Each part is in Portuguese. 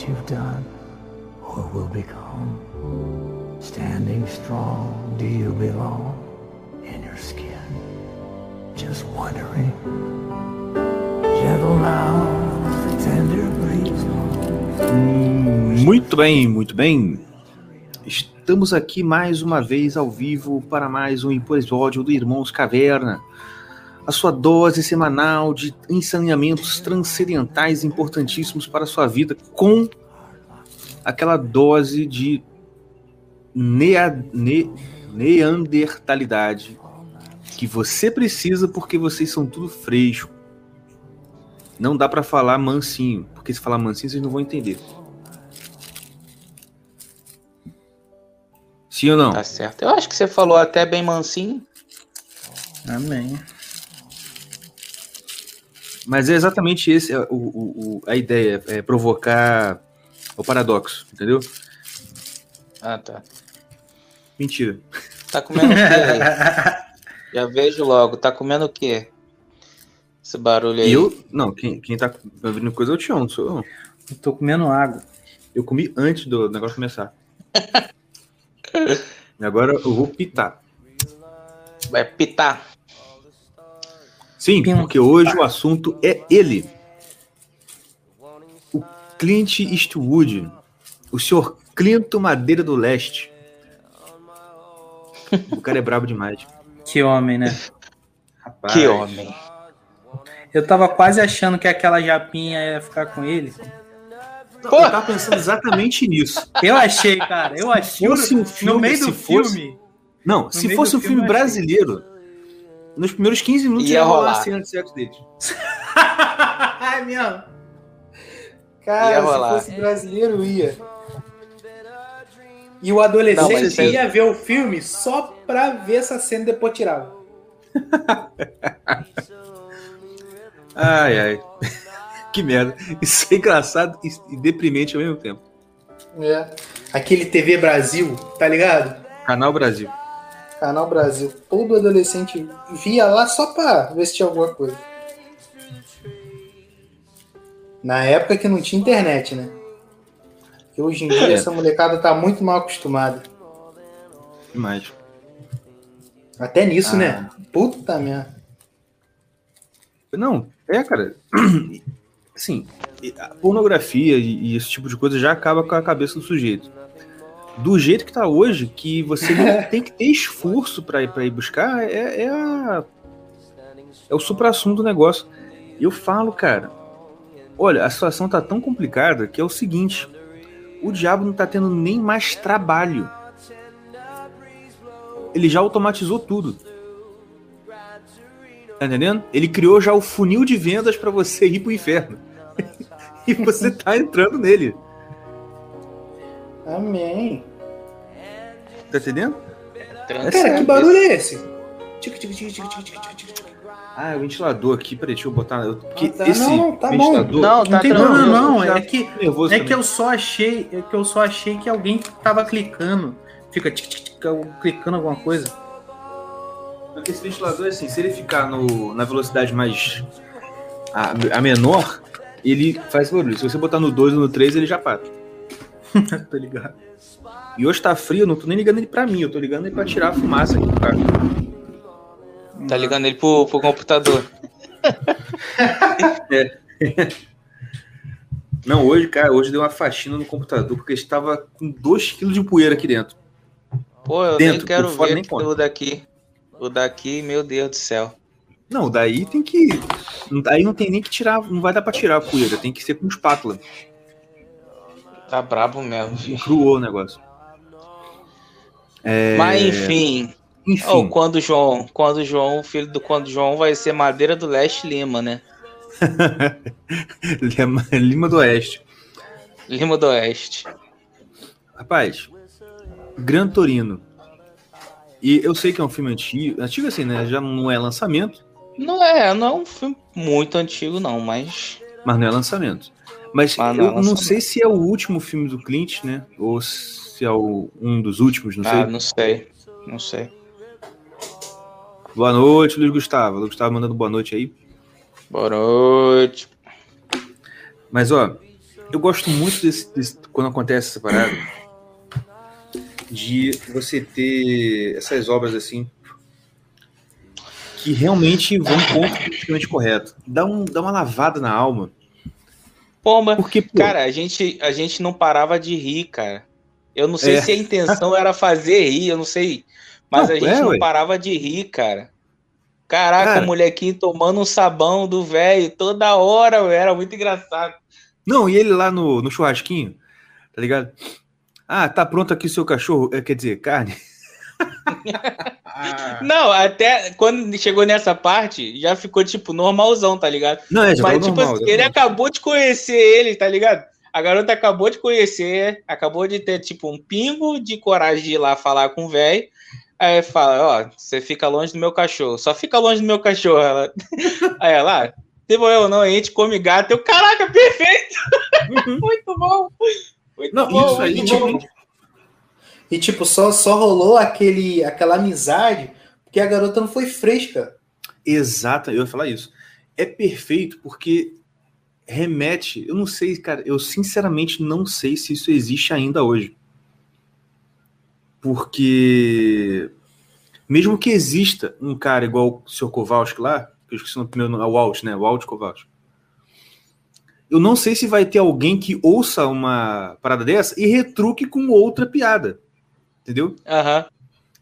what you've done or will become. Standing strong, do you belong in your skin? Just wondering. Gentle now, tender breeze. Muito bem, muito bem. Estamos aqui mais uma vez ao vivo para mais um episódio do Irmãos Caverna. A sua dose semanal de ensaneamentos transcendentais importantíssimos para a sua vida, com aquela dose de nea, ne, neandertalidade que você precisa porque vocês são tudo fresco. Não dá para falar mansinho, porque se falar mansinho vocês não vão entender. Sim ou não? Tá certo. Eu acho que você falou até bem mansinho. Amém. Mas é exatamente esse o, o, o- a ideia, é provocar o paradoxo, entendeu? Ah, tá. Mentira. Tá comendo o quê aí? Já vejo logo. Tá comendo o quê? Esse barulho aí. Eu, não, quem, quem tá ouvindo coisa é o Tião, não sou eu. Eu tô comendo água. Eu comi antes do negócio começar. e agora eu vou pitar. Vai pitar. Sim, porque hoje o assunto é ele. O Clint Eastwood. O senhor Clinton Madeira do Leste. O cara é brabo demais. Que homem, né? Rapaz. Que homem. Eu tava quase achando que aquela japinha ia ficar com ele. Não, Eu tava pensando exatamente nisso. Eu achei, cara. Eu achei. fosse um no filme, meio do se fosse- filme. Não, se fosse um filme filme, brasileiro, nos primeiros 15 minutos Ia ia rolar a cena de sexo deles. Ai, meu. Cara, Ia se rolar. fosse brasileiro, ia. E o adolescente Não, ia ver o filme só pra ver essa cena e depois tirava. Ai, ai. que merda. Isso é engraçado e deprimente ao mesmo tempo. É. Aquele TV Brasil, tá ligado? Canal Brasil. Canal Brasil. Todo adolescente via lá só pra ver se tinha alguma coisa. Na época que não tinha internet, né? Porque hoje em dia É. essa molecada tá muito mal acostumada. Demais. Até nisso, Ah. né? Puta merda. Não, é, cara. Assim, a pornografia e esse tipo de coisa já acaba com a cabeça do sujeito. Do jeito que tá hoje, que você não tem que ter esforço pra ir, pra ir buscar, é, é, a, é o supra-sumo do negócio. E eu falo, cara, olha, a situação tá tão complicada que é o seguinte: o diabo não tá tendo nem mais trabalho. Ele já automatizou tudo. Tá entendendo? Ele criou já o funil de vendas pra você ir pro inferno. e você tá entrando nele. Amém. Tá entendendo? Cara, sério, que barulho é esse? Tic, tic, tic, tic, tic, tic, tic, tic. Ah, é o ventilador aqui, peraí, deixa eu botar. eu- Ah, tá. esse Não, tá bom. ventilador. Não, Não tá tem tranquilo. problema, não. já É que, é que eu só achei. É que eu só achei que alguém tava clicando. Fica tic, tic, tic, clicando alguma coisa. Porque esse ventilador, assim, se ele ficar no, na velocidade mais. A, a menor, ele faz barulho. Se você botar no 2 ou no 3, ele já para. Tô ligado. E hoje tá frio, eu não tô nem ligando ele pra mim, eu tô ligando ele pra tirar a fumaça aqui do carro. Tá ligando ele pro, pro computador. Não, hoje, cara, hoje deu uma faxina no computador porque estava com 2kg de poeira aqui dentro. Pô, eu Dentro, nem quero ver nem o daqui. O daqui, meu Deus do céu. Não, daí tem que. Aí não tem nem que tirar, não vai dar pra tirar a poeira, tem que ser com espátula. Tá brabo mesmo. Cruou o negócio. É, Mas enfim. Enfim, Oh, quando o João, quando João, o filho do quando João vai ser Madeira do Leste Lima, né? Lima, Lima do Oeste. Lima do Oeste. Rapaz, Gran Torino. E eu sei que é um filme antigo, antigo assim, né? Já não é lançamento, Não é, não é um filme muito antigo, não, mas. mas não é lançamento. Mas Mas não é eu não lançamento. sei se é o último filme do Clint, né? Ou se é o- um dos últimos, não sei. ah, não sei. Não sei. Boa noite, Luiz Gustavo. Luiz Gustavo mandando boa noite aí. Boa noite. Mas, ó, eu gosto muito desse, desse, quando acontece essa parada de você ter essas obras assim que realmente vão ponto politicamente correto. Dá, um, dá uma lavada na alma. Pomba, Porque, pô, cara, a gente, a gente não parava de rir, cara. Eu não sei é. se a intenção era fazer rir, eu não sei. Mas não, a gente é, não ué. parava de rir, cara. Caraca, cara, o molequinho tomando um sabão do velho toda hora, véio, era muito engraçado. Não, e ele lá no, no churrasquinho, tá ligado? Ah, tá pronto aqui o seu cachorro, é, quer dizer, carne. Não, até quando chegou nessa parte, já ficou, tipo, normalzão, tá ligado? Não, é, já Mas, tipo, normal, ele acabou de conhecer ele, tá ligado? A garota acabou de conhecer, acabou de ter, tipo, um pingo de coragem de ir lá falar com o velho. Aí fala, ó, você fica longe do meu cachorro. Só fica longe do meu cachorro. Ela... Aí ela, se eu não, a gente come gato. Eu, caraca, perfeito! Uhum. muito bom! Muito não, bom, isso aí, tipo, e tipo, só, só rolou aquele, aquela amizade porque a garota não foi fresca. Exato, eu ia falar isso. É perfeito porque remete, eu não sei, cara, eu sinceramente não sei se isso existe ainda hoje. Porque mesmo que exista um cara igual o Sr. Kowalski lá, eu esqueci o primeiro nome, o Walt, né? O Walt Kowalski. Eu não sei se vai ter alguém que ouça uma parada dessa e retruque com outra piada. Entendeu? Aham. Uhum.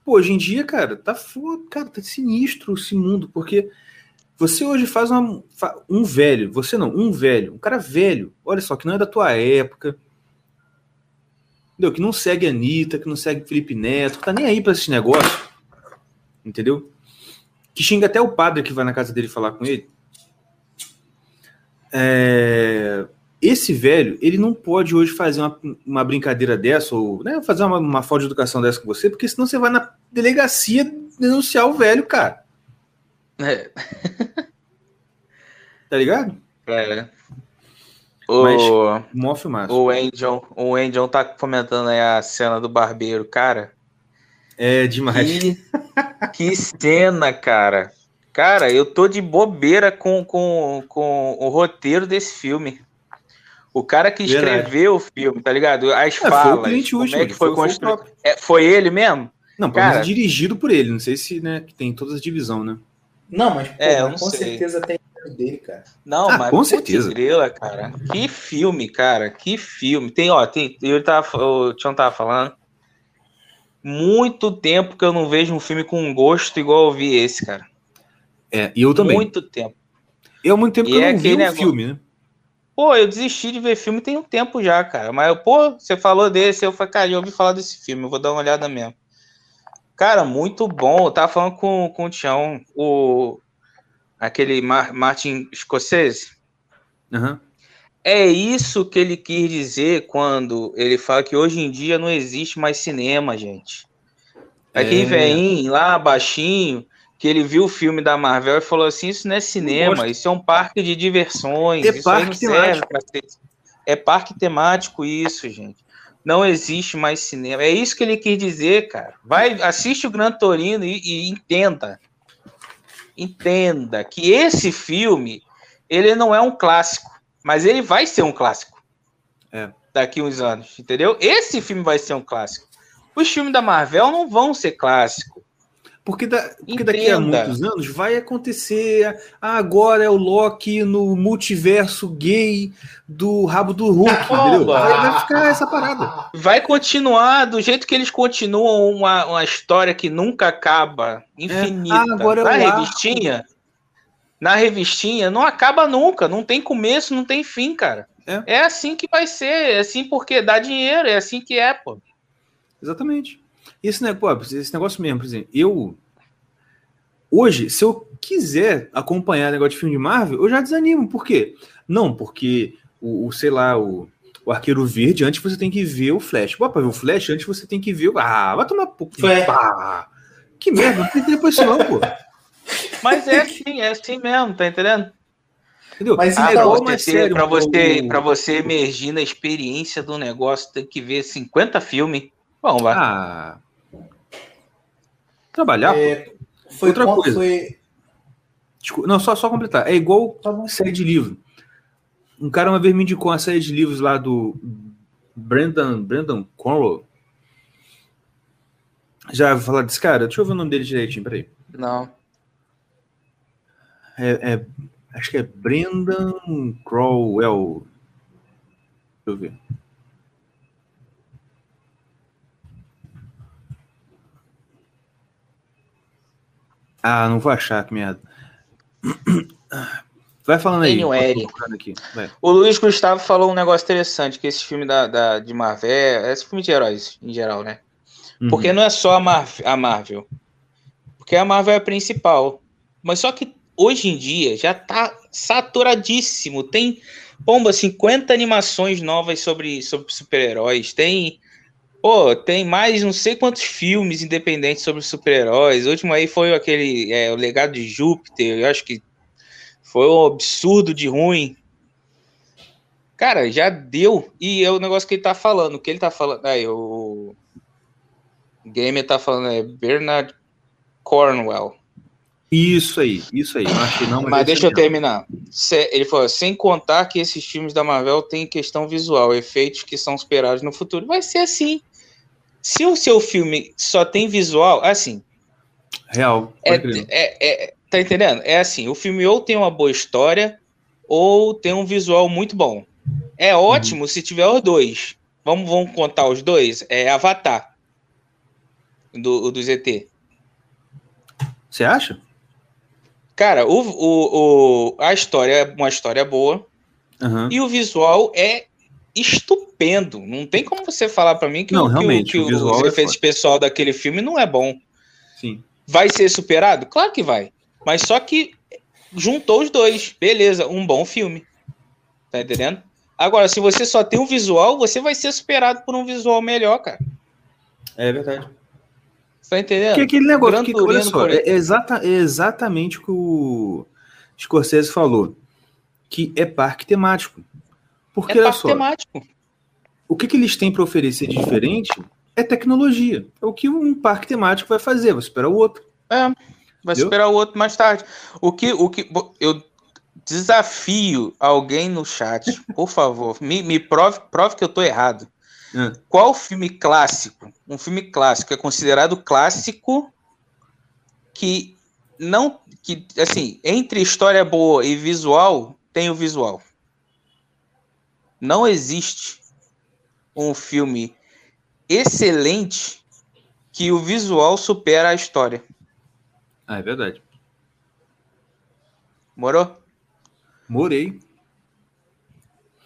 Pô, hoje em dia, cara, tá foda, cara, tá sinistro esse mundo, porque você hoje faz uma, um velho, você não, um velho, um cara velho, olha só, que não é da tua época, entendeu? Que não segue a Anitta, que não segue Felipe Neto, que tá nem aí pra esse negócio, entendeu? Que xinga até o padre que vai na casa dele falar com ele. É, esse velho, ele não pode hoje fazer uma, uma brincadeira dessa, ou né, fazer uma, uma falta de educação dessa com você, porque senão você vai na delegacia denunciar o velho, cara. É. Tá ligado? É. O, Mas, o Angel, o Angel tá comentando aí a cena do barbeiro, cara. É demais. Que, que cena, cara. Cara, eu tô de bobeira com, com, com o roteiro desse filme. O cara que escreveu o filme, tá ligado? As é, falas. Foi como último, é que foi, foi construído. Foi, é, foi ele mesmo? Não, cara, dirigido por ele. Não sei se né, que tem todas as divisões, né? Não, mas pô, é, com sei. certeza tem dele, cara. Não, ah, mas com certeza. Grila, cara. Que filme, cara. Que filme. Tem, ó, tem, eu tava, o Tião tava falando. Muito tempo que eu não vejo um filme com gosto igual eu vi esse, cara. É, e eu também. Muito tempo. Eu há muito tempo e que eu é não vi um negócio... filme, né? Pô, eu desisti de ver filme tem um tempo já, cara. Mas, pô, você falou desse, eu falei, cara, eu ouvi falar desse filme, eu vou dar uma olhada mesmo. Cara, muito bom. Eu tava falando com, com o Tião, o, aquele Mar, Martin Scorsese. Uhum. É isso que ele quis dizer quando ele fala que hoje em dia não existe mais cinema, gente. Aquele é. vem lá, baixinho, que ele viu o filme da Marvel e falou assim: Isso não é cinema, isso é um parque de diversões. É isso parque temático. Ser... É parque temático, isso, gente. Não existe mais cinema. É isso que ele quis dizer, cara. Vai, assiste o Gran Torino e, e entenda. Entenda que esse filme ele não é um clássico, mas ele vai ser um clássico. É. Daqui uns anos, entendeu? Esse filme vai ser um clássico. Os filmes da Marvel não vão ser clássicos porque, da, porque daqui a muitos anos vai acontecer. Ah, agora é o Loki no multiverso gay do rabo do Hulk, entendeu? Vai, vai, ficar essa parada. Vai continuar do jeito que eles continuam uma, uma história que nunca acaba, infinita. É. Ah, agora é na revistinha, na revistinha, não acaba nunca, não tem começo, não tem fim, cara. É. é assim que vai ser, é assim porque dá dinheiro, é assim que é, pô. Exatamente. Esse, né, pô, esse negócio mesmo, por exemplo, eu. Hoje, se eu quiser acompanhar negócio de filme de Marvel, eu já desanimo. Por quê? Não, porque o, o sei lá, o, o Arqueiro Verde, antes você tem que ver o Flash. Pô, pra ver o Flash, antes você tem que ver o. Ah, vai tomar pouco. Ah, que merda, não tem que depois isso, não, pô. Mas é assim, é assim mesmo, tá entendendo? Entendeu? Mas ah, então, mais sério, pra você, o... pra você emergir na experiência do negócio, tem que ver 50 filmes. Bom, vai. Ah, Trabalhar, é, Foi Outra coisa. Foi... Desculpa, não, só, só completar. É igual tá série de livro. Um cara uma vez me indicou uma série de livros lá do Brandon, Brandon Cornwell. Já vou falar desse cara? Deixa eu ver o nome dele direitinho, peraí. Não. É, é, acho que é Brendan Crowell. Deixa eu ver. Ah, não vou achar, que merda. Vai falando aí. Aqui. Vai. O Luiz Gustavo falou um negócio interessante, que esse filme da, da, de Marvel, esse filme de heróis em geral, né? Uhum. Porque não é só a, Mar a Marvel. Porque a Marvel é a principal. Mas só que hoje em dia já tá saturadíssimo. Tem, pomba, 50 animações novas sobre, sobre super-heróis. Tem Pô, tem mais não sei quantos filmes independentes sobre super-heróis. O último aí foi aquele é, O Legado de Júpiter. Eu acho que foi um absurdo de ruim. Cara, já deu. E é o negócio que ele tá falando. O que ele tá falando. Aí, o. Gamer tá falando é Bernard Cornwell. Isso aí, isso aí. Não, mas, mas deixa eu terminar. Ele falou: sem contar que esses filmes da Marvel têm questão visual, efeitos que são esperados no futuro. Vai ser assim. Se o seu filme só tem visual, assim. Real. É, é, é, tá entendendo? É assim: o filme ou tem uma boa história, ou tem um visual muito bom. É ótimo uhum. se tiver os dois. Vamos, vamos contar os dois? É Avatar. Do, do ZT. Você acha? Cara, o, o, o, a história é uma história boa. Uhum. E o visual é estupendo. Não tem como você falar para mim que, não, o, realmente, que, o, que os é efeitos pessoal daquele filme não é bom. Sim. Vai ser superado? Claro que vai. Mas só que juntou os dois. Beleza, um bom filme. Tá entendendo? Agora, se você só tem um visual, você vai ser superado por um visual melhor, cara. É verdade. Tá entendendo? Que aquele negócio que, olha só, é, exata, é exatamente o que o Scorsese falou. Que é parque temático. Porque, é olha só, temático. o que, que eles têm para oferecer de diferente é tecnologia. É o que um parque temático vai fazer, vai esperar o outro. É, vai Entendeu? esperar o outro mais tarde. O que, o que eu desafio alguém no chat, por favor, me, me prove, prove que eu estou errado. É. Qual filme clássico, um filme clássico é considerado clássico que não que assim, entre história boa e visual, tem o visual. Não existe um filme excelente que o visual supera a história. Ah, é verdade. Morou? Morei.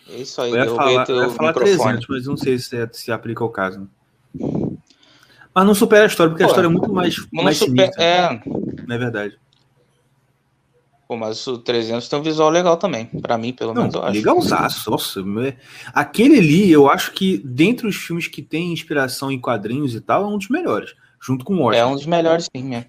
É isso aí. Eu ia falar, eu ia falar 300, mas não sei se, é, se aplica ao caso. Mas não supera a história, porque Pô, a história é muito mais, mais super, sinistra. É... Não é verdade. Pô, mas o 300 tem um visual legal também, para mim, pelo menos, eu acho. Legalzaço, nossa. Aquele ali, eu acho que, dentre os filmes que tem inspiração em quadrinhos e tal, é um dos melhores, junto com o Watchmen. É um dos melhores, sim, mesmo.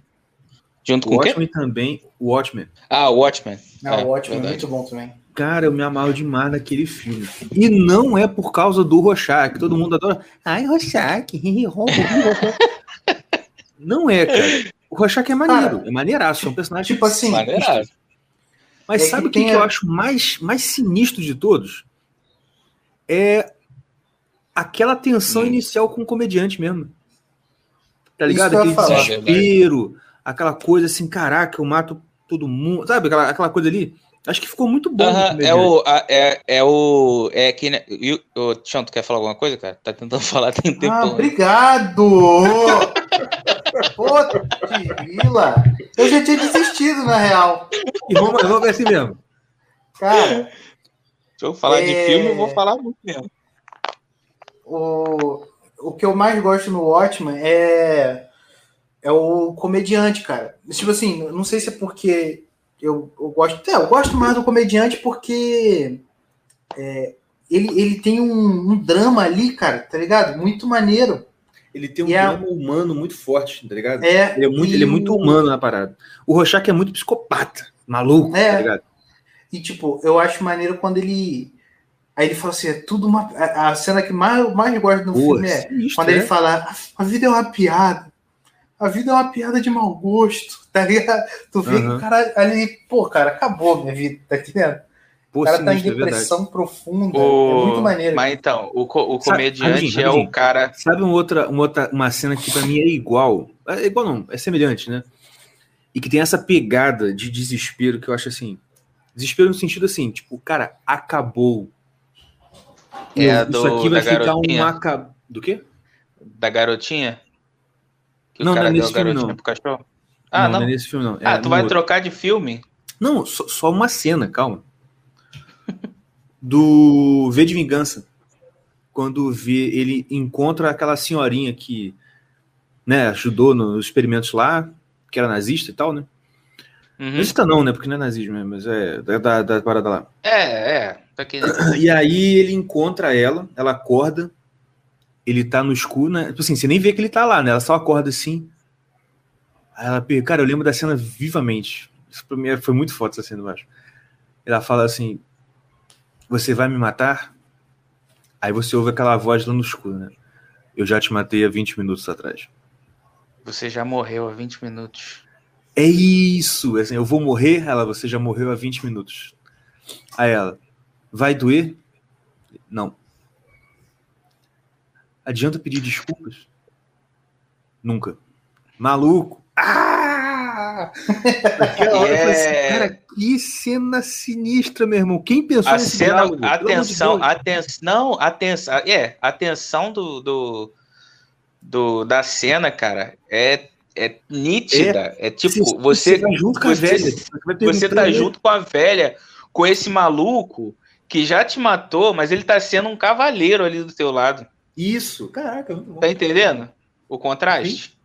Junto o com o Watchmen também, o Watchmen. Ah, o Watchmen. Ah, é, o Watchmen é muito bom também. Cara, eu me amarro demais naquele filme. E não é por causa do Rorschach, todo mundo adora. Ai, Rorschach, Não é, cara. O Rorschach é maneiro, cara, é maneiraço, é um personagem tipo assim, maneiraço. Mas é sabe o que, que, que, eu acho mais, mais sinistro de todos? É aquela tensão hum. inicial com o comediante mesmo. Tá ligado? Aquele desespero, aquela coisa assim, caraca, eu mato todo mundo. Sabe aquela, aquela coisa ali? Acho que ficou muito bom. Uh -huh, é, o, a, é, é o. É que. Né, o Tião, tu quer falar alguma coisa, cara? Tá tentando falar tem tempo. Ah, obrigado! Pô, vila! Eu já tinha desistido, na real. E vamos, vamos ver assim mesmo. Cara. Se eu falar é... de filme, eu vou falar muito mesmo. O, o que eu mais gosto no Watchmen é. É o comediante, cara. Tipo assim, não sei se é porque eu, eu gosto. É, eu gosto mais do comediante porque é, ele, ele tem um, um, drama ali, cara, tá ligado? Muito maneiro. Ele tem um e é drama é... humano muito forte, tá ligado? É, ele, é muito, ele é muito humano na parada. O Rorschach é muito psicopata, maluco, é. tá ligado? E, tipo, eu acho maneiro quando ele. Aí ele fala assim: é tudo uma. A cena que mais, mais gosto no Boa, filme é quando ele é? fala: a vida é uma piada. a vida é uma piada de mau gosto, tá ligado? Tu vê que Aham. o cara ali, pô, cara, acabou minha vida, tá entendendo? Pô, O cara tá em sinistro, é depressão profunda, O- é muito maneiro. Mas então, o, co- o Sabe- comediante rapidinho, é o cara. Sabe uma outra, uma outra uma cena que pra mim é igual? É igual não, é semelhante, né? E que tem essa pegada de desespero que eu acho assim. Desespero no sentido assim, tipo, cara, acabou. É Isso do- aqui vai da ficar garotinha. um aca... Do quê? Da garotinha? Que Não, o cara não é deu a nesse filme, não. pro cachorro? Ah, não. não é nesse filme, não. É ah, tu vai outro. trocar de filme? Não, só, só uma cena, calma. Do V de Vingança. Quando vê, ele encontra aquela senhorinha que né, ajudou nos experimentos lá, que era nazista e tal, né? Uhum. Nazista não, né? Porque não é nazismo, né? mas é da, da, da parada lá. É, é. Aqui. E aí ele encontra ela, ela acorda, ele tá no escuro, né? Tipo assim, você nem vê que ele tá lá, né? Ela só acorda assim. Aí ela cara, eu lembro da cena vivamente. Isso pra mim foi muito foda essa cena, eu acho. Ela fala assim: Você vai me matar? Aí você ouve aquela voz lá no escuro, né? Eu já te matei há 20 minutos atrás. Você já morreu há 20 minutos. É isso! Assim, eu vou morrer? Ela, você já morreu há 20 minutos. Aí ela, vai doer? Não. Adianta pedir desculpas? Nunca. Maluco! Ah! Naquela hora eu falei assim, É. cara, que cena sinistra, meu irmão. Quem pensou A nesse cena, diálogo? Amor de atenção, atenção, não, atenção, é, a tensão do, do, do- da cena, cara, é, é nítida, é, tipo, você, tá junto com a você- velha. vai você tá junto com a velha, com esse maluco que já te matou, mas ele tá sendo um cavaleiro ali do teu lado, Isso. Caraca, tá entendendo? O contraste?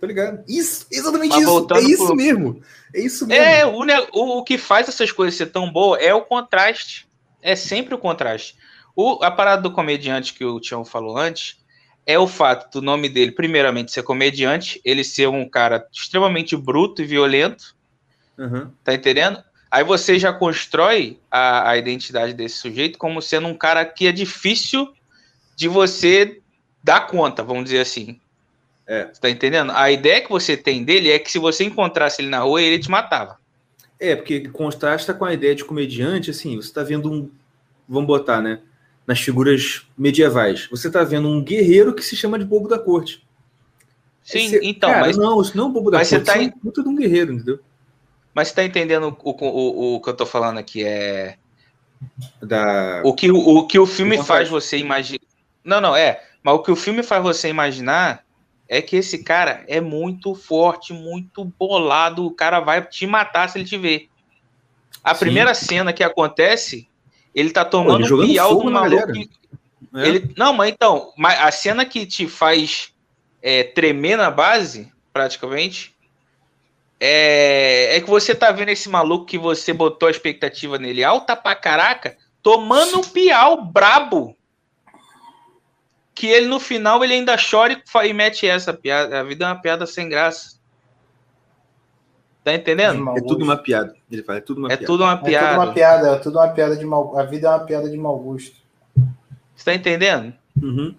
Tô ligado. Isso, exatamente Mas isso. É isso pro- mesmo. É isso mesmo. É, o, o, o que faz essas coisas ser tão boa é o contraste. É sempre o contraste. O, a parada do comediante que o Tião falou antes é o fato do nome dele, primeiramente, ser comediante, ele ser um cara extremamente bruto e violento, Aham. tá entendendo? Aí você já constrói a, a identidade desse sujeito como sendo um cara que é difícil de você dar conta, vamos dizer assim. É. Você tá entendendo? A ideia que você tem dele é que se você encontrasse ele na rua, ele te matava. É, porque contrasta com a ideia de comediante, assim, você tá vendo um. Vamos botar, né? Nas figuras medievais. Você tá vendo um guerreiro que se chama de bobo da corte. Sim, você- então, cara, mas, não, isso não é um bobo da mas você corte, tá é de um guerreiro, entendeu? mas você tá entendendo o, o, o, que eu tô falando aqui? É Da... o que o, o que o filme O faz você imaginar. Não, não, é. Mas o que o filme faz você imaginar é que esse cara é muito forte, muito bolado. O cara vai te matar se ele te ver. A Sim. primeira cena que acontece, ele tá Pô, ele tomando um jogando piau fogo do na maluco. galera. que- É. Ele, não, mas então, mas a cena que te faz é, tremer na base, praticamente, é, é que você tá vendo esse maluco que você botou a expectativa nele alta pra caraca, tomando um piau brabo. Que ele no final ele ainda chora e e mete essa piada. A vida é uma piada sem graça. Tá entendendo? É tudo uma piada. Ele fala, é tudo uma É piada. tudo uma É tudo piada. uma piada, é tudo uma piada de mau A vida é uma piada de mau gosto. Você tá entendendo? Uhum.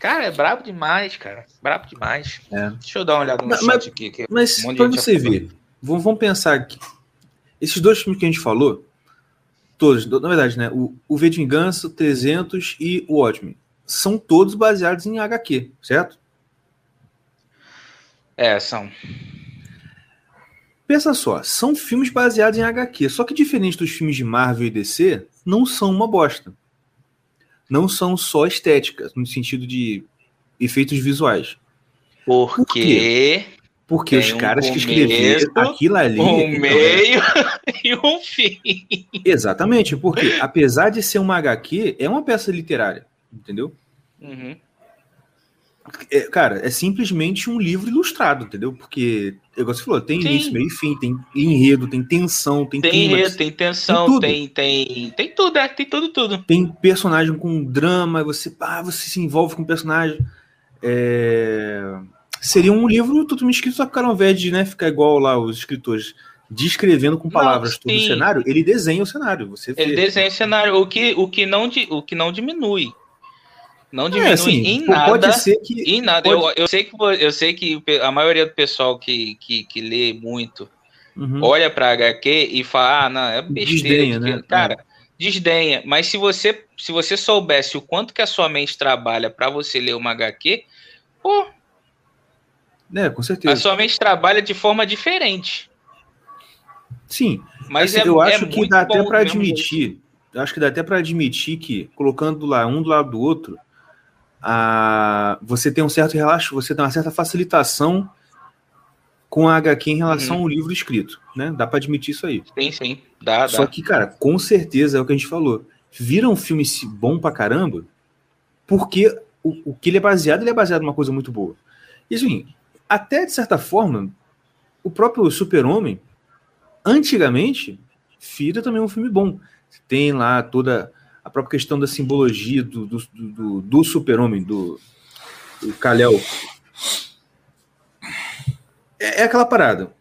Cara, é brabo demais, cara. Brabo demais. É. Deixa eu dar uma olhada no Mas- chat mas- aqui. que- Mas Um pra você ver, vamos, vamos pensar aqui. Esses dois filmes que a gente falou, todos, na verdade, né? O, o V de Vingança, o 300 e o Watchmen, são todos baseados em HQ, certo? É, são. Pensa só, são filmes baseados em HQ, só que diferente dos filmes de Marvel e DC, não são uma bosta. Não são só estéticas, no sentido de efeitos visuais. Por Porque Porque Tem os um caras que começo, escreveram aquilo ali. um meio e um fim. Exatamente, porque apesar de ser uma HQ, é uma peça literária, entendeu? Uhum. É, cara, é simplesmente um livro ilustrado, entendeu? Porque, igual você falou, tem Sim. início, meio e fim, tem enredo, tem tensão, tem, Tem clímax, enredo, tem tensão, tudo. tem, tem, tem tudo, é, tem tudo, tudo. tem personagem com drama, você, ah, você se envolve com o personagem. É, Seria um livro totalmente escrito, só que o cara, ao invés de né, ficar igual lá os escritores, descrevendo com Não, palavras todo o cenário, ele desenha o cenário. Você Ele vê. desenha o cenário, o que, o que, não, o que não diminui. Não diminui é, assim, em nada. Pode ser que. Em nada. Pode... Eu, eu, sei que, eu sei que a maioria do pessoal que, que, que lê muito uhum. olha para HQ e fala, ah, não, é besteira. Desdenha, né? Cara, é. desdenha. Mas se você, se você soubesse o quanto que a sua mente trabalha para você ler uma HQ, pô. É, com certeza. A sua mente trabalha de forma diferente. Sim. Mas assim, é, eu acho é que dá até para admitir. Eu acho que dá até para admitir que, colocando lá um do lado do outro, a, você tem um certo relaxo, você tem uma certa facilitação com a HQ em relação uhum. ao livro escrito, né? Dá para admitir isso aí. Sim, sim. Dá, Só dá. que, cara, com certeza é o que a gente falou. Vira um filme bom pra caramba, porque o, o que ele é baseado, ele é baseado numa coisa muito boa. E assim, até de certa forma, o próprio Super-Homem, antigamente, vira também um filme bom. Tem lá toda própria questão da simbologia do, do, do, do super-homem, do, do Kal-El. É, é, aquela parada.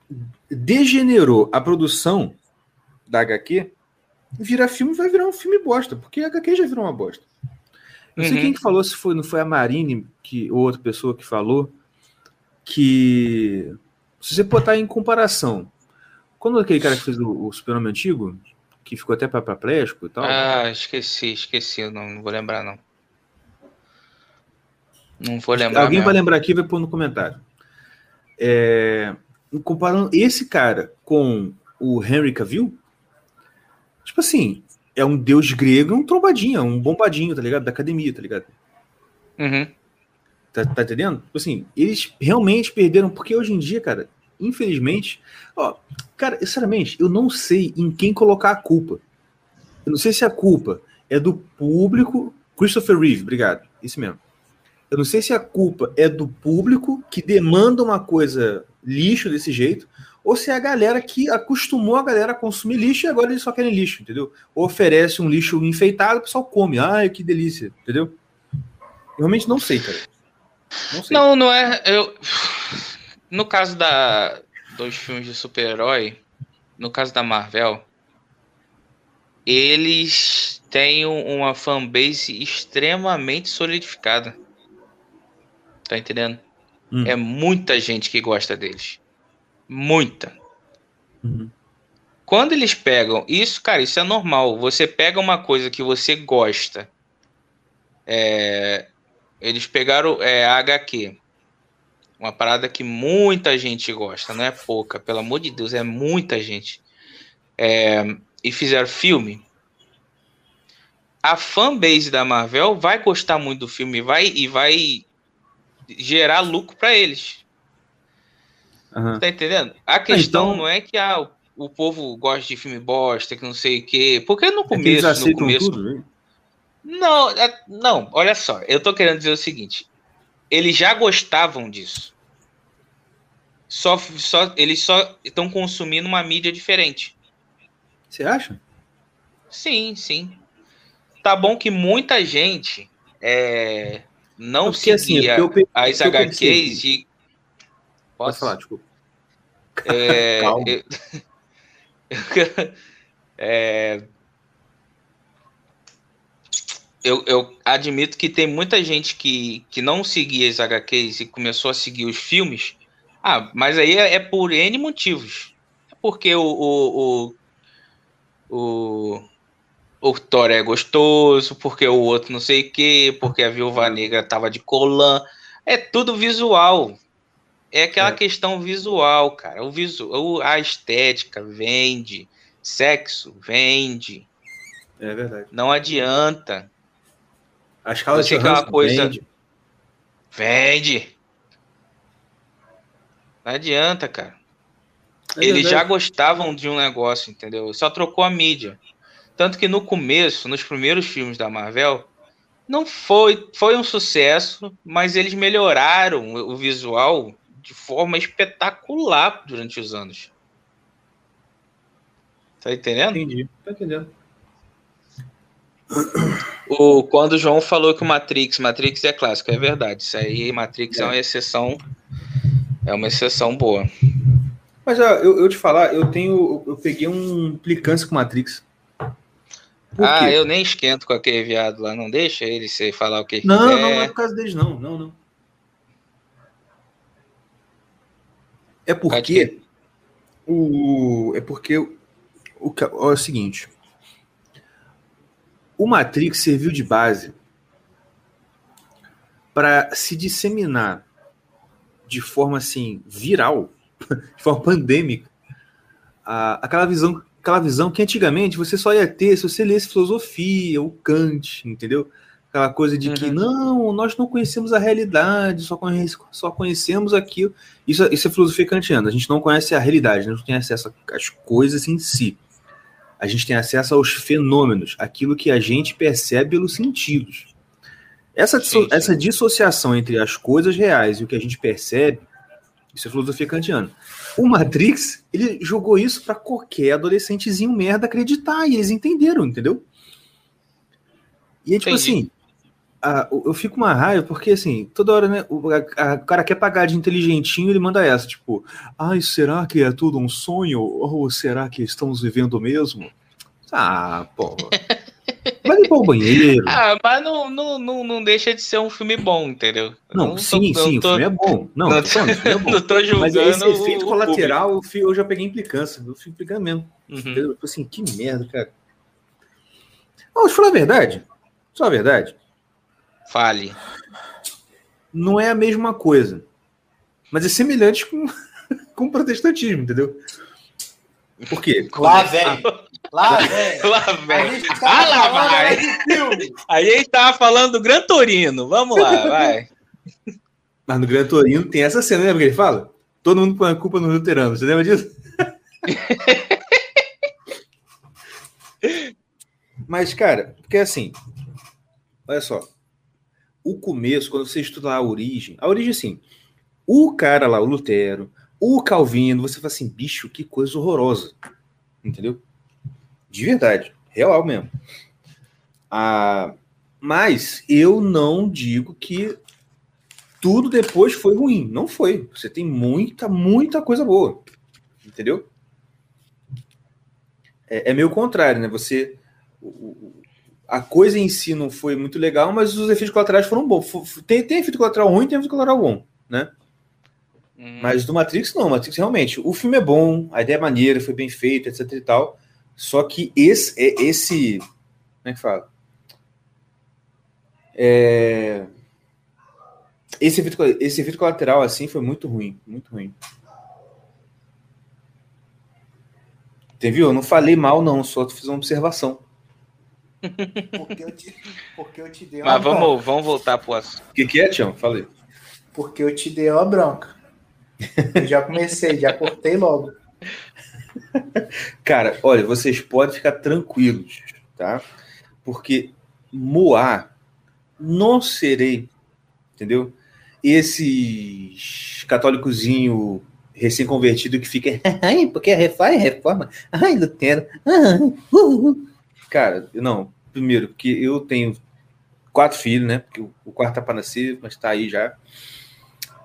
Degenerou a produção da HQ, virar filme vai virar um filme bosta, porque a HQ já virou uma bosta. Não sei uhum. quem que falou, se foi, não foi a Marine que, ou outra pessoa que falou, que se você botar em comparação, quando aquele cara que fez o, o Super-Homem antigo, que ficou até paraplégico e tal. Ah, esqueci, esqueci, não, não vou lembrar não. Não vou lembrar. Alguém mesmo. vai lembrar aqui vai pôr no comentário. É, comparando esse cara com o Henry Cavill, tipo assim, é um deus grego, um trombadinho, um bombadinho, tá ligado? Da academia, tá ligado? Uhum. Tá, tá entendendo? Tipo assim, eles realmente perderam, porque hoje em dia, cara, infelizmente, ó, cara, sinceramente, eu não sei em quem colocar a culpa. Eu não sei se a culpa é do público. Christopher Reeve, obrigado. Isso mesmo. Eu não sei se a culpa é do público que demanda uma coisa lixo desse jeito, ou se é a galera que acostumou a galera a consumir lixo e agora eles só querem lixo, entendeu? Ou oferece um lixo enfeitado, o pessoal come. Ai, que delícia, entendeu? Eu realmente não sei, cara. Não, sei. não, não é. Eu... No caso da, dos filmes de super-herói, no caso da Marvel, eles têm uma fanbase extremamente solidificada. Tá entendendo? Hum. É muita gente que gosta deles. Muita. Uhum. Quando eles pegam. Isso, cara, isso é normal. Você pega uma coisa que você gosta. É, eles pegaram é, a HQ. Uma parada que muita gente gosta, não é pouca, pelo amor de Deus, é muita gente. É, e fizeram filme. A fanbase da Marvel vai gostar muito do filme vai, e vai gerar lucro para eles. Uhum. Tá entendendo? A questão então... não é que ah, o, povo gosta de filme bosta, que não sei o quê. Porque no começo. É no começo tudo, né? Não, é, não, olha só, eu tô querendo dizer o seguinte: eles já gostavam disso. Só, só, eles só estão consumindo uma mídia diferente. Você acha? Sim, sim. Tá bom que muita gente é, não Porque, assim, seguia assim, as HQs e. Posso Pode falar, desculpa. É, Calma. é, eu, eu admito que tem muita gente que, que não seguia as HQs e começou a seguir os filmes. Ah, mas aí é, é por N motivos. É porque o, o, o, o, o Thor é gostoso, porque o outro não sei o quê, porque a Viúva Negra tava de colã. É tudo visual. É aquela é. questão visual, cara. O visual, a estética vende, sexo vende. É verdade. Não adianta. A escala de aquela coisa vende. vende. Não adianta, cara. É Eles já gostavam de um negócio, entendeu? Só trocou a mídia. Tanto que no começo, nos primeiros filmes da Marvel, não foi, foi um sucesso, mas eles melhoraram o visual de forma espetacular durante os anos. Tá entendendo? Entendi, tá entendendo. O, quando o João falou que o Matrix, Matrix é clássico, é verdade. Isso aí, Matrix é, é uma exceção, é uma exceção boa. Mas ó, eu, eu te falar, eu tenho, eu peguei um implicância com Matrix. Por ah, quê? eu nem esquento com aquele viado lá, não deixa ele se falar o que não, quiser. Não, não é por causa deles, não, não, não. É porque o é porque o, o é o seguinte, o Matrix serviu de base para se disseminar de forma assim viral, de forma pandêmica, a, aquela visão, aquela visão que antigamente você só ia ter se você lesse filosofia, o Kant, entendeu? Aquela coisa de que uhum. não, nós não conhecemos a realidade, só, só conhecemos aquilo. Isso, isso é filosofia kantiana. A gente não conhece a realidade, não tem acesso às coisas em si. A gente tem acesso aos fenômenos, aquilo que a gente percebe pelos sentidos. Essa, sim, sim. essa dissociação entre as coisas reais e o que a gente percebe, isso é filosofia kantiana. O Matrix, ele jogou isso para qualquer adolescentezinho merda acreditar, e eles entenderam, entendeu? E é tipo Entendi. assim, a, eu fico uma raiva, porque assim, toda hora, né, o, a, a, o cara quer pagar de inteligentinho, ele manda essa, tipo, ai, será que é tudo um sonho? Ou será que estamos vivendo mesmo? Ah, porra. Vai limpar o banheiro. Ah, mas não, não, não, não deixa de ser um filme bom, entendeu? Não, não sim, tô, sim, tô... o filme é bom. Não, não, tô, é bom. não tô julgando. Mas esse efeito colateral, eu já peguei implicância. Eu fico implicando mesmo. Uhum. Assim, que merda, cara. Vamos falar a verdade. Só a verdade. Fale. Não é a mesma coisa. Mas é semelhante com, com o protestantismo, entendeu? Por quê? Lá, velho. Lá, velho. Lá, velho. Ah, lá vai. Aí a gente tava falando do Gran Torino. Vamos lá, vai. Mas no Gran Torino tem essa cena, lembra que ele fala? Todo mundo põe a culpa no luterano. Você lembra disso? Mas, cara, porque assim, olha só. O começo, quando você estuda a origem, a origem, assim, o cara lá, o Lutero, o Calvino, você fala assim, bicho, que coisa horrorosa. Entendeu? De verdade, real mesmo. Ah, mas eu não digo que tudo depois foi ruim. Não foi. Você tem muita, muita coisa boa. Entendeu? É, é meio contrário, né? Você. A coisa em si não foi muito legal, mas os efeitos colaterais foram bons. Tem, tem efeito colateral ruim tem efeito colateral bom, né? Hum. Mas do Matrix, não. Matrix, realmente, o filme é bom, a ideia é maneira, foi bem feita, etc e tal. Só que esse, é, esse como é que fala? É, esse, efeito, esse efeito colateral assim foi muito ruim, muito ruim. Entendeu? Eu não falei mal, não, só fiz uma observação. Porque eu te, porque eu te dei uma Mas vamos, vamos voltar pro assunto. O que, que é, Tião? Falei. Porque eu te dei uma bronca. Eu já comecei, já cortei logo. Cara, olha, vocês podem ficar tranquilos, tá? Porque Moá não serei, entendeu? Esses católicozinho recém-convertido que fica, ai, porque a reforma, reforma, ai, Lutero, Cara, não, primeiro, porque eu tenho quatro filhos, né? Porque o quarto tá para nascer, mas tá aí já.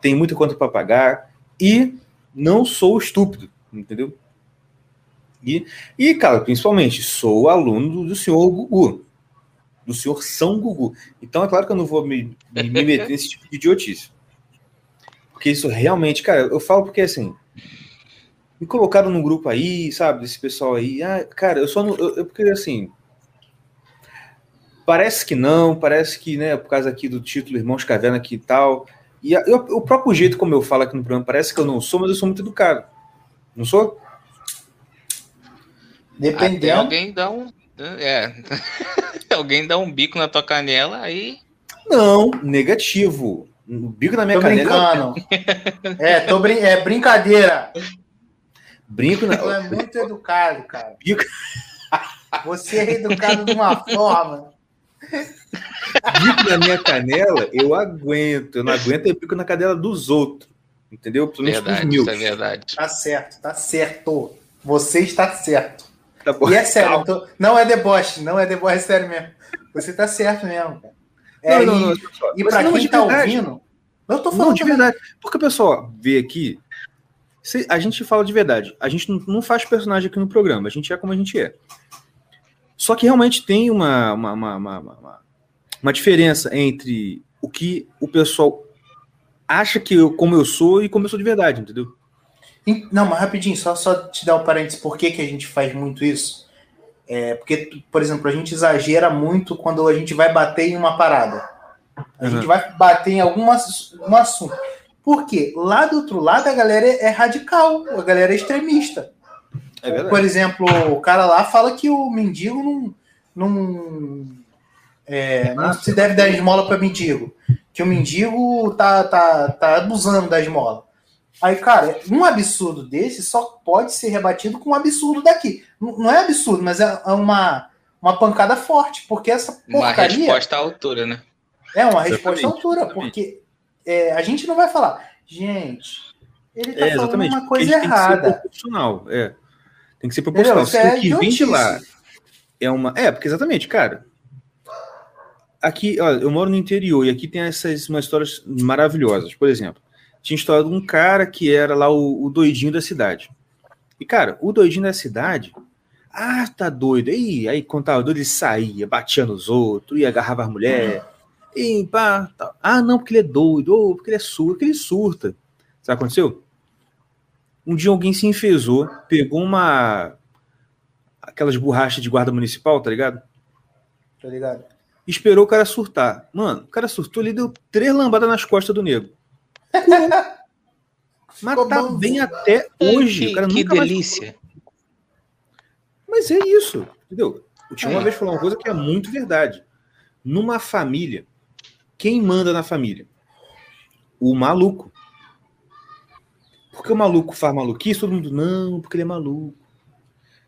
Tem muita conta para pagar e não sou estúpido, entendeu? E, e, cara, principalmente, sou aluno do, senhor Gugu, do senhor São Gugu. Então, é claro que eu não vou me, me meter nesse tipo de idiotice. Porque isso realmente, cara, eu falo porque assim. Me colocaram num grupo aí, sabe, desse pessoal aí. Ah, cara, eu só não. Eu, eu, porque assim. Parece que não, parece que, né, por causa aqui do título Irmãos Caverna aqui e tal. E a, eu, o próprio jeito como eu falo aqui no programa, parece que eu não sou, mas eu sou muito educado. Não sou? Dependendo. Até alguém dá um. É. alguém dá um bico na tua canela, aí. Não, negativo. O bico na minha tô canela. Brincando. é, tô brin é brincadeira. Brinco na. Tu é muito educado, cara. Bico... Você é educado de uma forma. Bico na minha canela, eu aguento. Eu não aguento é bico na canela dos outros. Entendeu? Verdade, isso é verdade. Tá certo, tá certo. Você está certo. Tá e é sério, tô... não é deboche, não é deboche, é sério mesmo. Você tá certo mesmo, cara. É, não, não, não, e, e para quem tá ouvindo, eu tô falando de verdade. Porque o pessoal vê aqui, a gente fala de verdade. A gente não faz personagem aqui no programa, a gente é como a gente é. Só que realmente tem uma, uma, uma, uma, uma diferença entre o que o pessoal acha que eu, como eu sou e como eu sou de verdade, entendeu? Não, mas rapidinho, só, só te dar o um parênteses, por que, que a gente faz muito isso? É, porque, por exemplo, a gente exagera muito quando a gente vai bater em uma parada. A uhum. gente vai bater em algum um assunto. Por quê? Lá do outro lado a galera é radical, a galera é extremista. É por exemplo, o cara lá fala que o mendigo não, não, é, não se deve dar esmola para mendigo. Que o mendigo tá, tá, tá abusando da esmola. Aí, cara, um absurdo desse só pode ser rebatido com um absurdo daqui. Não é absurdo, mas é, é uma, uma pancada forte, porque essa porcaria... Uma resposta à altura, né? É, uma resposta à altura, porque é, a gente não vai falar, gente, ele tá é, falando uma coisa errada. Tem que ser proporcional, é. Tem que ser proporcional. Se é o que vem de lá é uma... É, porque exatamente, cara, aqui, ó, eu moro no interior e aqui tem essas umas histórias maravilhosas. Por exemplo, tinha história de um cara que era lá o, o, doidinho da cidade. E, cara, o doidinho da cidade. Ah, tá doido. E aí, quando tava doido, ele saía, batia nos outros, ia agarrava as mulheres. E pá, tá. Ah, não, porque ele é doido, ou porque ele é surdo, porque ele surta. Sabe o que aconteceu? Um dia alguém se enfesou, pegou uma. aquelas borrachas de guarda municipal, tá ligado? Tá ligado? Esperou o cara surtar. Mano, o cara surtou, ele deu três lambadas nas costas do nego. Mas tá bem até hoje. Que, que delícia. Mas é isso, entendeu? O Tio uma é. vez falou uma coisa que é muito verdade. Numa família, quem manda na família? O maluco. Porque o maluco faz maluquice, todo mundo, não, porque ele é maluco.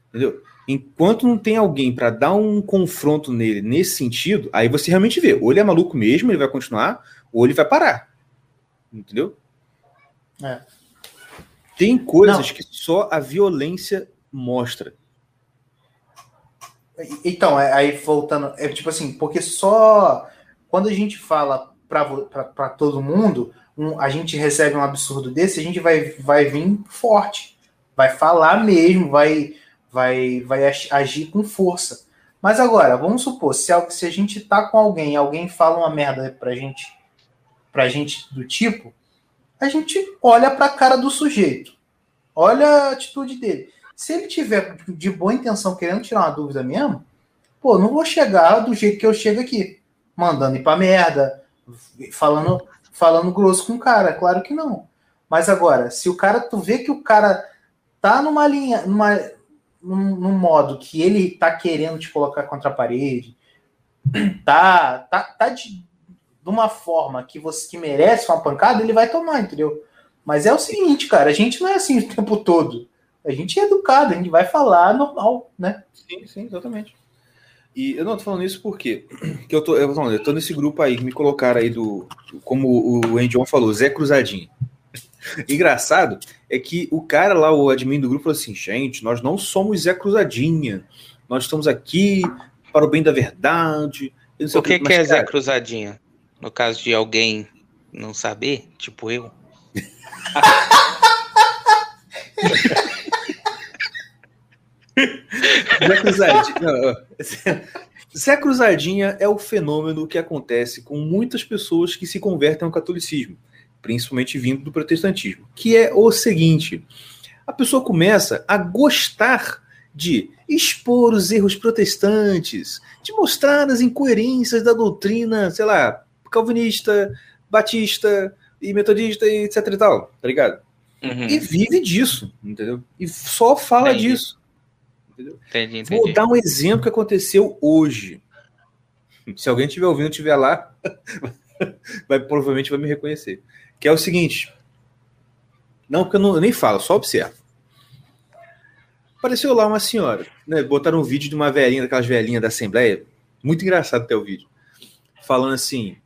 Entendeu? Enquanto não tem alguém para dar um confronto nele nesse sentido, aí você realmente vê, ou ele é maluco mesmo, ele vai continuar, ou ele vai parar. Entendeu? É. Tem coisas Não. que só a violência mostra. Então, é, aí voltando, é tipo assim, porque só quando a gente fala para todo mundo, um, a gente recebe um absurdo desse, a gente vai, vai vir forte, vai falar mesmo, vai, vai, vai agir com força. Mas agora, vamos supor, se, se a gente tá com alguém, alguém fala uma merda pra gente pra gente do tipo, a gente olha para a cara do sujeito, olha a atitude dele. Se ele tiver de boa intenção querendo tirar uma dúvida mesmo, pô, não vou chegar do jeito que eu chego aqui, mandando ir pra merda, falando, falando grosso com o cara, claro que não. Mas agora, se o cara, tu vê que o cara tá numa linha, numa, num, num modo que ele tá querendo te colocar contra a parede, tá, tá, tá de, de uma forma que você que merece uma pancada, ele vai tomar, entendeu? Mas é o seguinte, cara, a gente não é assim o tempo todo. A gente é educado, a gente vai falar normal, né? Sim, sim, exatamente. E eu não tô falando isso porque que eu tô, eu tô, eu tô nesse grupo aí que me colocaram aí do, como o Andy falou, Zé Cruzadinho. Engraçado é que o cara lá, o admin do grupo, falou assim: gente, nós não somos Zé Cruzadinha, nós estamos aqui para o bem da verdade. O que, que, que é Zé Cruzadinha? No caso de alguém não saber, tipo eu. Zé Cruzadinha, Zé é o fenômeno que acontece com muitas pessoas que se convertem ao catolicismo, principalmente vindo do protestantismo, que é o seguinte: a pessoa começa a gostar de expor os erros protestantes, de mostrar as incoerências da doutrina, sei lá, calvinista, batista e metodista e etc e tal, tá ligado? Uhum. E vive disso, entendeu? E só fala entendi. disso. Entendeu? Entendi, entendi. Vou dar um exemplo que aconteceu hoje. Se alguém estiver ouvindo, estiver lá, vai, provavelmente vai me reconhecer. Que é o seguinte. Não, porque eu, não, eu nem falo, só observo. Apareceu lá uma senhora, né? Botaram um vídeo de uma velhinha, daquelas velhinhas da Assembleia. Muito engraçado até o vídeo. Falando assim: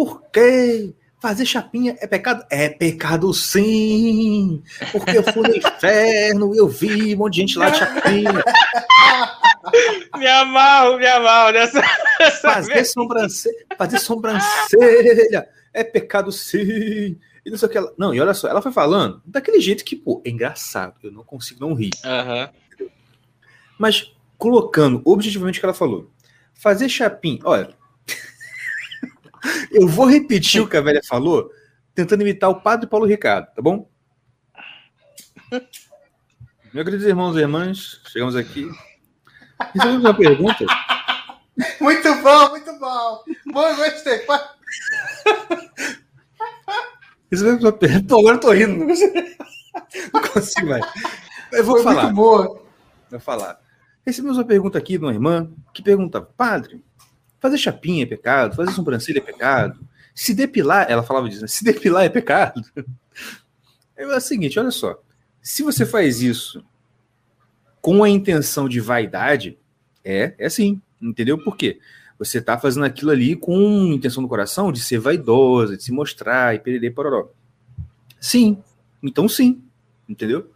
por quê? Fazer chapinha é pecado? É pecado sim! Porque eu fui no inferno, eu vi um monte de gente lá de chapinha. me amarro, me amarro nessa. fazer, sobrancelha, fazer sobrancelha é pecado sim! E não sei o que ela. Não, e olha só, ela foi falando daquele jeito que, pô, é engraçado, eu não consigo não rir. Uhum. Mas colocando objetivamente o que ela falou. Fazer chapim, olha. Eu vou repetir o que a velha falou, tentando imitar o padre Paulo Ricardo, tá bom? Meus queridos irmãos e irmãs, chegamos aqui. Recebemos uma pergunta. Muito bom, muito bom. Bom, gostei. Recebemos uma pergunta. Pô, agora eu tô rindo. Não consigo, não consigo mais. Eu vou Foi falar. muito boa. Vou falar. Recebemos uma pergunta aqui de uma irmã que pergunta: Padre, fazer chapinha é pecado? Fazer sobrancelha é pecado? Se depilar, ela falava disso, né? Se depilar é pecado? É o seguinte: olha só. Se você faz isso com a intenção de vaidade, é, é sim. Entendeu por quê? Você está fazendo aquilo ali com intenção no coração de ser vaidosa, de se mostrar e perder pororó. Sim. Então sim. Entendeu?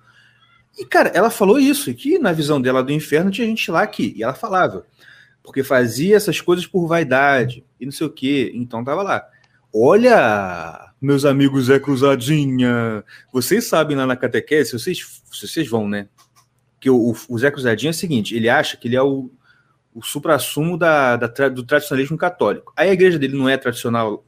E, cara, ela falou isso, que na visão dela do inferno tinha gente lá aqui. E ela falava. Porque fazia essas coisas por vaidade e não sei o quê. Então tava lá. Olha, meus amigos Zé Cruzadinha. Vocês sabem lá na catequese, vocês, vocês vão, né? Que o, o Zé Cruzadinha é o seguinte: ele acha que ele é o, o supra-sumo da, da, do tradicionalismo católico. Aí a igreja dele não é tradicional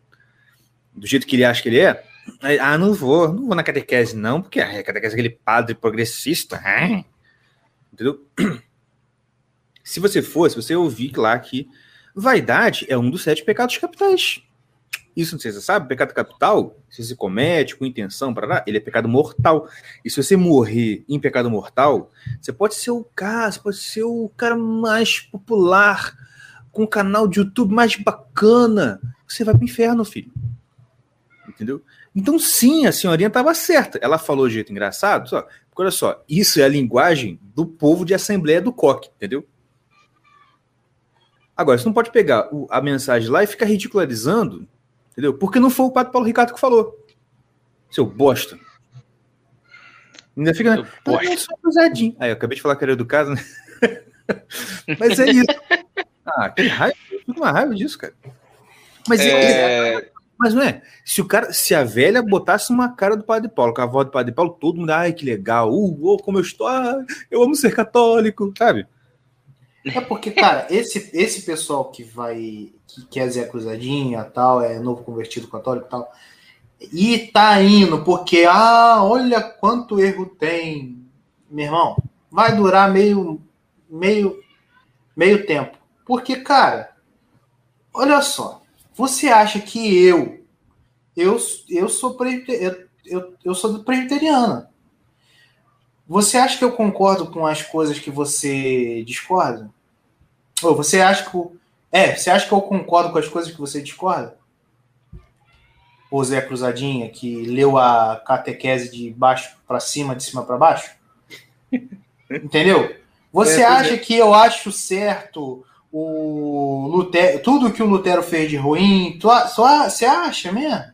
do jeito que ele acha que ele é. Aí, ah, não vou, não vou na catequese, não, porque a catequese é aquele padre progressista. Ah. Entendeu? Se você for, se você ouvir lá que vaidade é um dos sete pecados capitais. Isso não sei se você sabe, pecado capital, se você comete com intenção, parará, ele é pecado mortal. E se você morrer em pecado mortal, você pode ser o cara, você pode ser o cara mais popular, com o canal de YouTube mais bacana. Você vai pro inferno, filho. Entendeu? Então, sim, a senhorinha estava certa. Ela falou de jeito engraçado, só. Porque olha só, isso é a linguagem do povo de Assembleia do Coque, entendeu? Agora, você não pode pegar o, a mensagem lá e ficar ridicularizando, entendeu? Porque não foi o Padre Paulo Ricardo que falou. Seu bosta. Ainda fica. Sou cruzadinho. Aí, eu acabei de falar que era educado, né? Mas é isso. Ah, que raiva. Eu fico uma raiva disso, cara. Mas é... É, Mas não é? Se o cara, se a velha botasse uma cara do Padre Paulo, com a voz do Padre Paulo, todo mundo, ai, que legal, uh, oh, como eu estou, ah, eu amo ser católico, sabe? É porque, cara, esse, esse pessoal que vai. que quer Zé Cruzadinha tal, é novo convertido católico e tal. E tá indo, porque, ah, olha quanto erro tem. Meu irmão, vai durar meio. meio. meio tempo. Porque, cara, olha só. Você acha que eu. Eu, eu sou. Eu, eu, eu sou presbiteriana. Você acha que eu concordo com as coisas que você discorda? Ou você acha que. eu- É, você acha que eu concordo com as coisas que você discorda? O Zé Cruzadinha, que leu a catequese de baixo para cima, de cima para baixo? Entendeu? Você É, acha que eu acho certo o Lutero, tudo que o Lutero fez de ruim? Tu, só, você acha mesmo?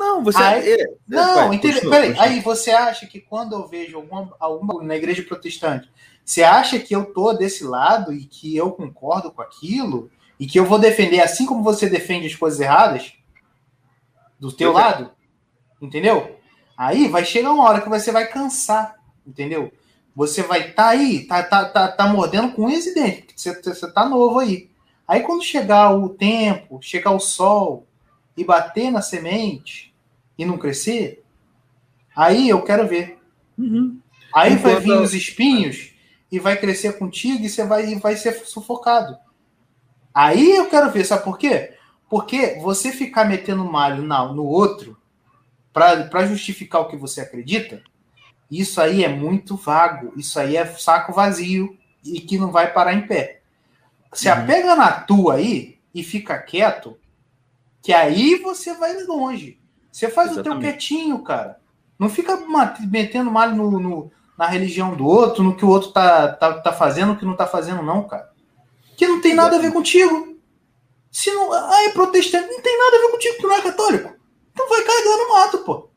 Não, você. Aí- é, Não, vai, continua, Peraí, continua. aí você acha que quando eu vejo alguma, alguma na igreja protestante, você acha que eu tô desse lado e que eu concordo com aquilo e que eu vou defender assim como você defende as coisas erradas do teu lado? Entendeu? Aí vai chegar uma hora que você vai cansar, entendeu? Você vai estar tá aí, tá, tá, tá, tá mordendo com e dentes, porque você, você tá novo aí. Aí quando chegar o tempo, chegar o sol e bater na semente e não crescer, aí eu quero ver. Uhum. Aí vai Enquanto- vir os espinhos e vai crescer contigo e você vai, e vai ser sufocado. Aí eu quero ver, sabe por quê? Porque você ficar metendo malho na- no outro para justificar o que você acredita, isso aí é muito vago. Isso aí é saco vazio e que não vai parar em pé. Se Uhum. apega na tua aí e fica quieto, que aí você vai longe. Você faz o teu Exatamente. quietinho, cara. Não fica metendo malho no, no- na religião do outro, no que o outro tá, tá, tá fazendo, o que não tá fazendo, não, cara. Que não tem nada a ver contigo. Se não. Ah, é protestante, não tem nada a ver contigo, tu não é católico. Então vai carregar no mato, pô.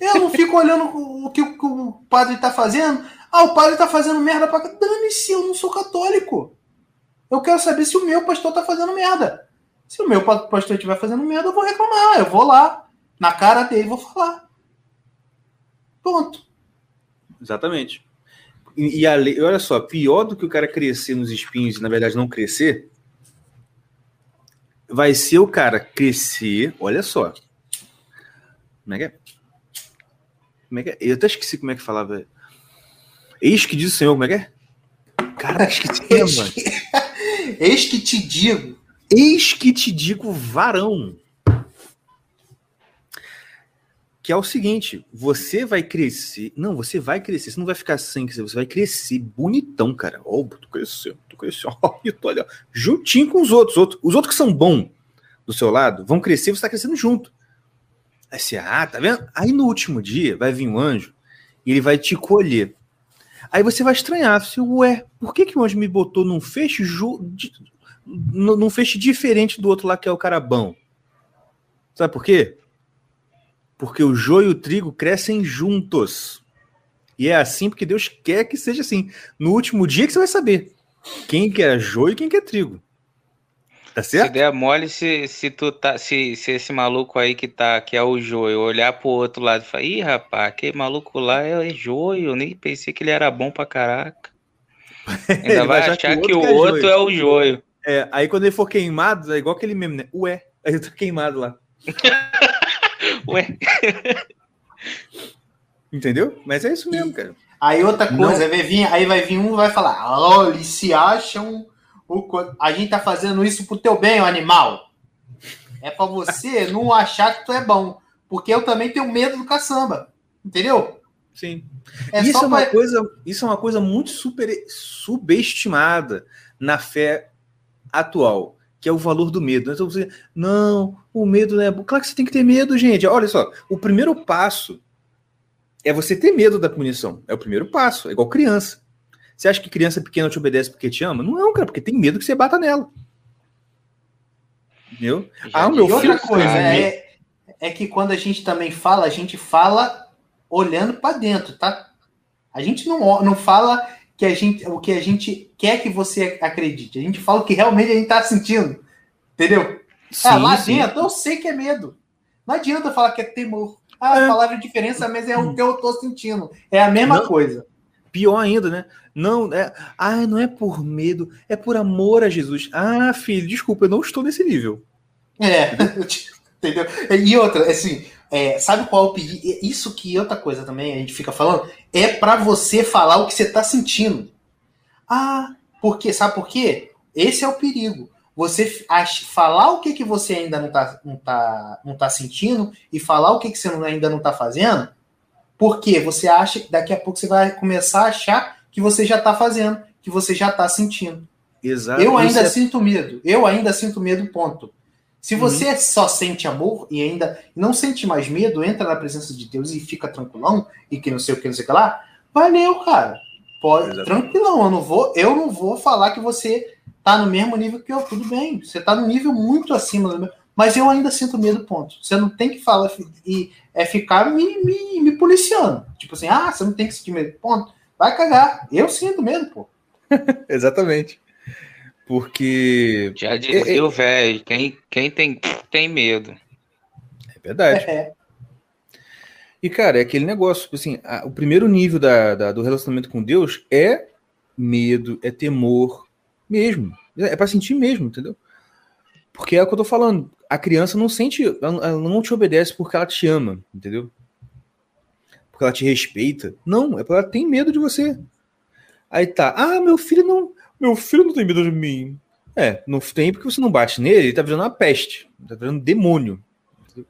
Eu não fico olhando o que, o que o padre tá fazendo. Ah, o padre tá fazendo merda pra. cá. Dane-se, eu não sou católico. Eu quero saber se o meu pastor tá fazendo merda. Se o meu pa- pastor estiver fazendo merda, eu vou reclamar. Eu vou lá, na cara dele, vou falar. Ponto. Exatamente. E, e a lei, olha só, pior do que o cara crescer nos espinhos e, na verdade, não crescer, vai ser o cara crescer, olha só. Como é que é? Como é que é? Eu até esqueci como é que falava. Eis que diz o Senhor, como é que é? Cara, esqueci, mano. Eis que te digo. Eis que te digo, varão. Que é o seguinte, você vai crescer. Não, você vai crescer. Você não vai ficar sem crescer. Você vai crescer bonitão, cara. Ó, oh, cresceu, tu cresceu. Ó, olha, juntinho com os outros. Os outros que são bons do seu lado vão crescer você está crescendo junto. Aí você, ah, tá vendo? Aí no último dia vai vir um anjo e ele vai te colher. Aí você vai estranhar, você, ué, por que, que o anjo me botou num feixe, ju, num feixe diferente do outro lá que é o carabão? Sabe por quê? Porque o joio e o trigo crescem juntos. E é assim porque Deus quer que seja assim. No último dia que você vai saber quem que é joio e quem que é trigo. Tá certo? Se der mole, se, se tu tá. Se, se esse maluco aí que tá, que é o joio, olhar pro outro lado e falar, ih, rapaz, aquele maluco lá é, é joio, eu nem pensei que ele era bom pra caraca. Ainda vai, achar, que, que o é outro, é, o joio. É, aí quando ele for queimado, é igual aquele meme, né? Ué, aí eu tô queimado lá. Ué. Entendeu? Mas é isso mesmo, cara. Aí outra coisa, vai vir, aí vai vir um vai falar, olha, se acham. O, a gente tá fazendo isso pro teu bem, o animal. É para você não achar que tu é bom. Porque eu também tenho medo do caçamba. Entendeu? Sim. É isso, é uma pra... coisa, isso é uma coisa muito super subestimada na fé atual que é o valor do medo. Então você, não, o medo é. Claro que você tem que ter medo, gente. Olha só, o primeiro passo é você ter medo da punição. É o primeiro passo. É igual criança. Você acha que criança pequena te obedece porque te ama? Não é, cara, porque tem medo que você bata nela. Entendeu? ah, o meu filho. Outra coisa é, é que quando a gente também fala, a gente fala olhando para dentro, tá? A gente não, não fala que a gente, o que a gente quer que você acredite. A gente fala o que realmente a gente está sentindo. Entendeu? Sim, ah, lá sim. dentro eu sei que é medo. Não adianta falar que é temor. Ah, é. a palavra diferença, mas é o que eu estou sentindo. É a mesma não, coisa. Pior ainda, né? Não, é, ah, não é por medo, é por amor a Jesus. Ah, filho, desculpa, eu não estou nesse nível. É, entendeu? E outra, assim, é, sabe qual é o perigo? Isso que outra coisa também a gente fica falando é para você falar o que você tá sentindo. Ah, porque sabe por quê? Esse é o perigo. Você acha, falar o que, que você ainda não tá, não, tá, não tá sentindo e falar o que, que você ainda não tá fazendo, porque você acha que daqui a pouco você vai começar a achar que você já tá fazendo, que você já tá sentindo. Exato. Eu ainda é... sinto medo. Eu ainda sinto medo, ponto. Se você uhum. só sente amor e ainda não sente mais medo, entra na presença de Deus e fica tranquilão e que não sei o que, não sei o que lá, valeu, cara. Pode, tranquilão, eu não vou, eu não vou falar que você tá no mesmo nível que eu, tudo bem. Você tá no nível muito acima do meu, mas eu ainda sinto medo, ponto. Você não tem que falar e é ficar me, me, me policiando. Tipo assim, ah, você não tem que sentir medo, ponto. Vai cagar. Eu sinto medo, pô. Exatamente. Porque. Já dizia é, é, o velho, quem, quem tem, tem medo. É verdade. É. E, cara, é aquele negócio, tipo assim, a, o primeiro nível da, da, do relacionamento com Deus é medo, é temor mesmo. É para sentir mesmo, entendeu? Porque é o que eu tô falando. A criança não sente, ela não te obedece porque ela te ama, entendeu? Porque ela te respeita. Não, é porque ela tem medo de você. Aí tá, ah, meu filho não, meu filho não tem medo de mim. É, não tem porque você não bate nele, ele tá virando uma peste, tá virando um demônio.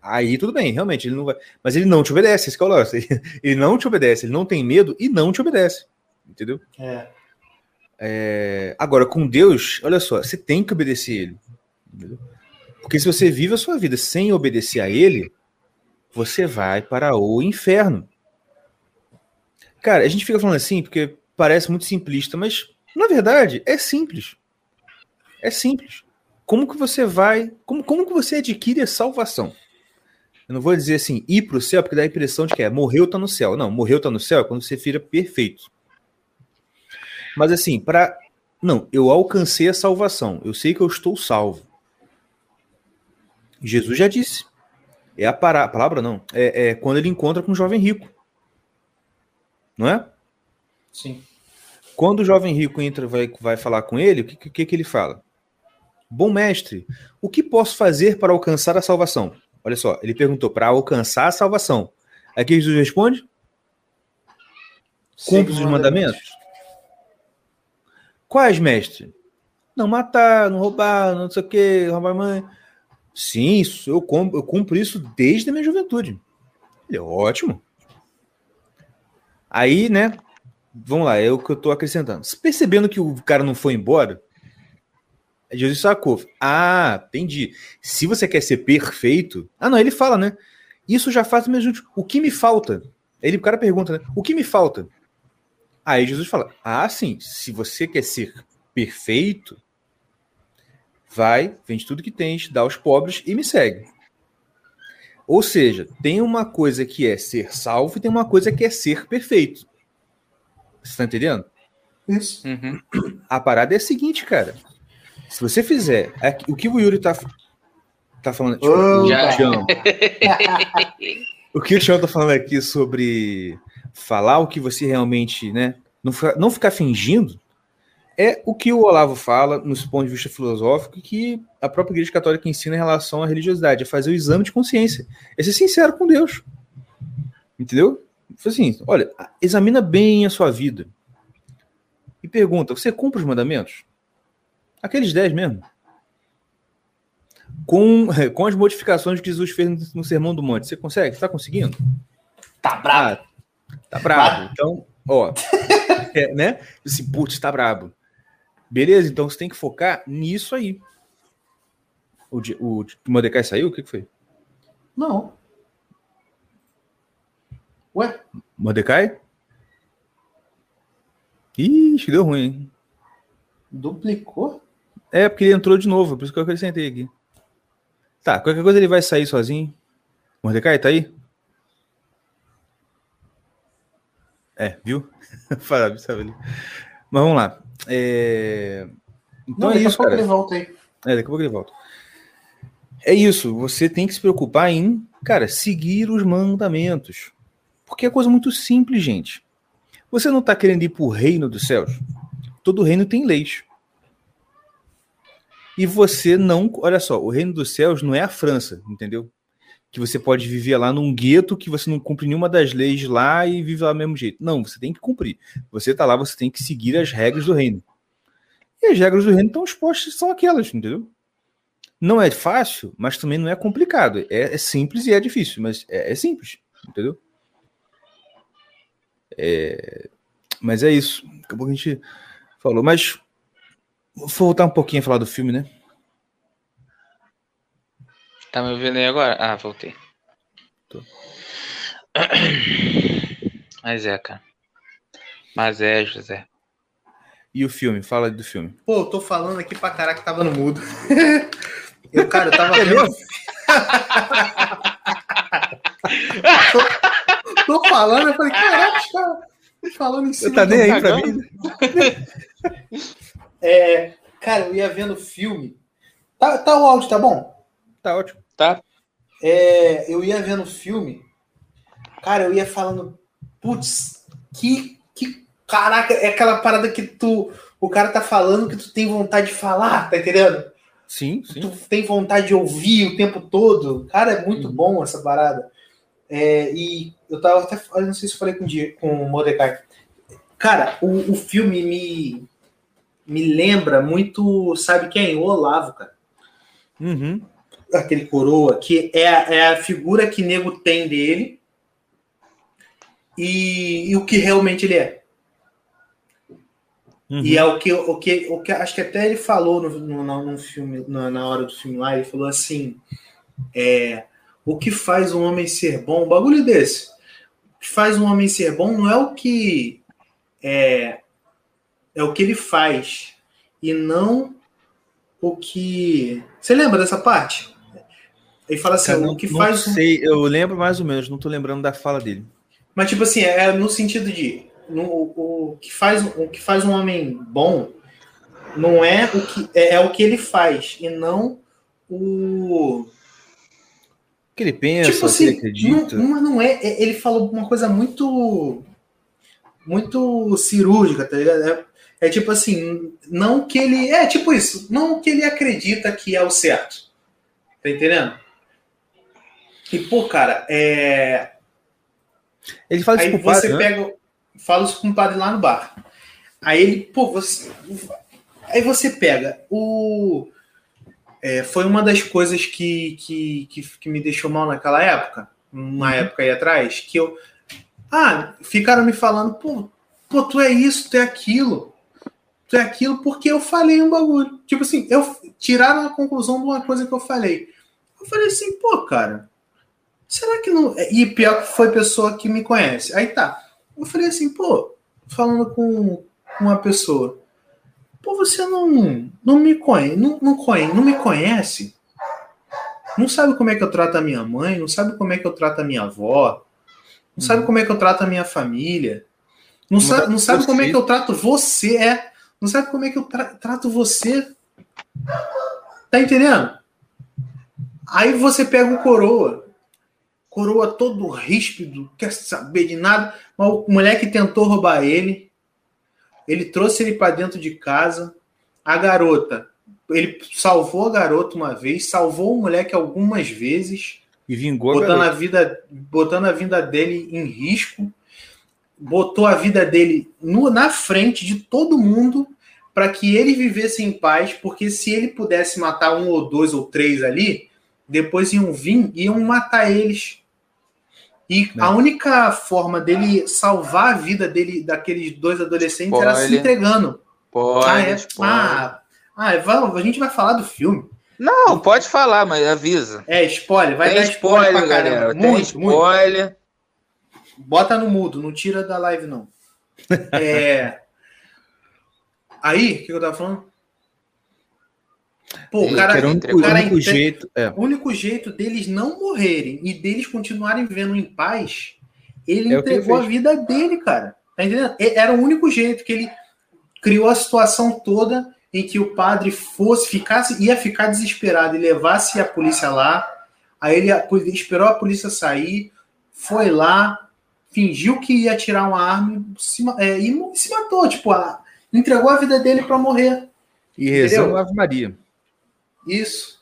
Aí tudo bem, realmente, ele não vai. Mas ele não te obedece, esse é o lance. Ele não te obedece, ele não tem medo e não te obedece. Entendeu? É. é... Agora, com Deus, olha só, você tem que obedecer ele. Entendeu? Porque se você vive a sua vida sem obedecer a ele, você vai para o inferno. Cara, a gente fica falando assim porque parece muito simplista, mas na verdade, é simples. É simples. Como que você vai, como, como que você adquire a salvação? Eu não vou dizer assim, ir para o céu, porque dá a impressão de que é morreu, tá no céu. Não, morreu, tá no céu é quando você vira perfeito. Mas assim, para. Não, eu alcancei a salvação. Eu sei que eu estou salvo. Jesus já disse. É a, para... a palavra, não. É, é quando ele encontra com um jovem rico. Não é? Sim. Quando o jovem rico entra vai, vai falar com ele, o que, que, que ele fala? Bom mestre, o que posso fazer para alcançar a salvação? Olha só, ele perguntou para alcançar a salvação. Aí que Jesus responde? Cumpre os mandamentos. Quais, mestre? Não matar, não roubar, não sei o que, roubar mãe. Sim, isso, eu, cumpro, eu cumpro isso desde a minha juventude. Ele é ótimo. Aí, né? Vamos lá, é o que eu tô acrescentando. Percebendo que o cara não foi embora, Jesus sacou. Ah, entendi. Se você quer ser perfeito. Ah, não, ele fala, né? Isso já faz o mesmo. O que me falta? Ele, o cara pergunta, né? O que me falta? Aí Jesus fala: Ah, sim. Se você quer ser perfeito, vai, vende tudo que tens, dá aos pobres e me segue. Ou seja, tem uma coisa que é ser salvo e tem uma coisa que é ser perfeito. Você está entendendo? Isso. Uhum. A parada é a seguinte, cara. Se você fizer é o que o Yuri tá, tá falando, tipo, Opa! o, o que o Tião tá falando aqui sobre falar o que você realmente, né, não ficar, não ficar fingindo, é o que o Olavo fala, nos pontos de vista filosófico, que a própria Igreja Católica ensina em relação à religiosidade, é fazer o exame de consciência, é ser sincero com Deus. Entendeu? Assim, olha, examina bem a sua vida. E pergunta: você cumpre os mandamentos? Aqueles 10 mesmo. Com, com as modificações que Jesus fez no Sermão do Monte. Você consegue? Está conseguindo? Tá bravo. Ah, tá brabo. Então, ó. é, né? Assim, putz, tá brabo. Beleza, então você tem que focar nisso aí. O, o, o Mordecai saiu? O que que foi? Não. Ué? Mordecai? Ixi, deu ruim, hein? Duplicou? É, porque ele entrou de novo, por isso que eu acrescentei aqui. Tá, qualquer coisa ele vai sair sozinho. Mordecai, tá aí? É, viu? Fala, sabe ali. Mas vamos lá. É... Então Não, é daqui a isso, pouco cara. ele volta aí. É, daqui a pouco ele volta. É isso, você tem que se preocupar em, cara, seguir os mandamentos. Porque é coisa muito simples, gente. Você não está querendo ir para o reino dos céus? Todo reino tem leis. E você não. Olha só, o reino dos céus não é a França, entendeu? Que você pode viver lá num gueto que você não cumpre nenhuma das leis lá e vive lá do mesmo jeito. Não, você tem que cumprir. Você está lá, você tem que seguir as regras do reino. E as regras do reino estão expostas, são aquelas, entendeu? Não é fácil, mas também não é complicado. É, é simples e é difícil, mas é, é simples, entendeu? É, mas é isso. Daqui a pouco a gente falou. Mas vou voltar um pouquinho a falar do filme, né? Tá me ouvindo aí agora? Ah, voltei. Tô. Mas é, cara. Mas é, José. E o filme? Fala do filme. Pô, eu tô falando aqui pra caraca que tava no mudo. eu, cara, eu tava É vendo. tô, falando, eu falei, caraca, caras falando em Você cima. tá do nem aí pra mim? É, cara, eu ia vendo filme. Tá, tá o áudio, tá bom? Tá ótimo. Tá? É, eu ia vendo filme. Cara, eu ia falando, putz, que, que caraca, é aquela parada que tu. O cara tá falando que tu tem vontade de falar, tá entendendo? Sim, sim. Tu tem vontade de ouvir o tempo todo. Cara, é muito Uhum. bom essa parada. É, e eu tava até. eu Não sei se eu falei com, com o Mordecai. Cara, o, o filme me, me lembra muito. Sabe quem? O Olavo, cara. Uhum. Aquele coroa, que é, a- é a figura que nego tem dele e, e o que realmente ele é. Uhum. E é o que, o que, o que acho que até ele falou no, no, no- no filme, na, na hora do filme lá, ele falou assim: é, o que faz um homem ser bom, um bagulho desse. O que faz um homem ser bom não é o que é, é o que ele faz, e não o que. Você lembra dessa parte? Ele fala assim: Cara, o que não faz sei, eu lembro mais ou menos, não tô lembrando da fala dele. Mas, tipo assim, é no sentido de. No, o, o que faz, o que faz um homem bom não é o que é, é o que ele faz, e não o. Que ele pensa, tipo o que ele assim, acredita. não, mas não é, é- Ele falou uma coisa muito. muito cirúrgica, tá ligado? É, é tipo assim, não que ele. É tipo isso, não que ele acredita que é o certo. Tá entendendo? E, pô, cara, é. Ele fala isso Aí você né? pega. Fala isso com o padre lá no bar. Aí ele, pô, você. Aí você pega o. é, foi uma das coisas que, que, que, que me deixou mal naquela época, uma Uhum. época aí atrás, que eu. Ah, ficaram me falando, pô, pô, tu é isso, tu é aquilo. Tu é aquilo porque eu falei um bagulho. Tipo assim, eu tiraram a conclusão de uma coisa que eu falei. Eu falei assim, pô, cara, será que não. E pior que foi pessoa que me conhece. Aí tá. Eu falei assim, pô, falando com com uma pessoa. Pô, você não, não me conhece, não, não, não me conhece? Não sabe como é que eu trato a minha mãe, não sabe como é que eu trato a minha avó, não sabe como é que eu trato a minha família, não sabe, não sabe como é que eu trato você, é, não sabe como é que eu tra- trato você. Tá entendendo? Aí você pega o coroa, coroa todo ríspido, quer saber de nada, mas o moleque tentou roubar ele, ele trouxe ele para dentro de casa, a garota, ele salvou a garota uma vez, salvou o moleque algumas vezes, E vingou a botando garota. a vida, botando a vida dele em risco, botou a vida dele no- na frente de todo mundo para que ele vivesse em paz, porque se ele pudesse matar um ou dois ou três ali, depois iam vir e iam matar eles. E Não. a única forma dele salvar a vida dele daqueles dois adolescentes era se Spoiler. entregando. Pode, ah, é? spoiler. ah, ah, vai- a gente vai falar do filme. Não, pode falar, mas avisa. É, spoiler, vai Tem dar spoiler, spoiler, pra caramba. galera. Tem Muito, muito. spoiler. Bota no mudo, não tira da live, não. É... Aí, o que eu tava falando? Pô, o cara, era o o único, cara único jeito. É. o único jeito deles não morrerem e deles continuarem vivendo em paz, ele É entregou a vida dele, cara. Tá entendendo? Era o único jeito que ele criou a situação toda em que o padre fosse, ficasse, ia ficar desesperado e levasse a polícia lá. Aí ele esperou a polícia sair, foi lá, fingiu que ia tirar uma arma e se, é, e se matou. Tipo, a- entregou a vida dele para morrer. E Entendeu? Ave Maria. Isso.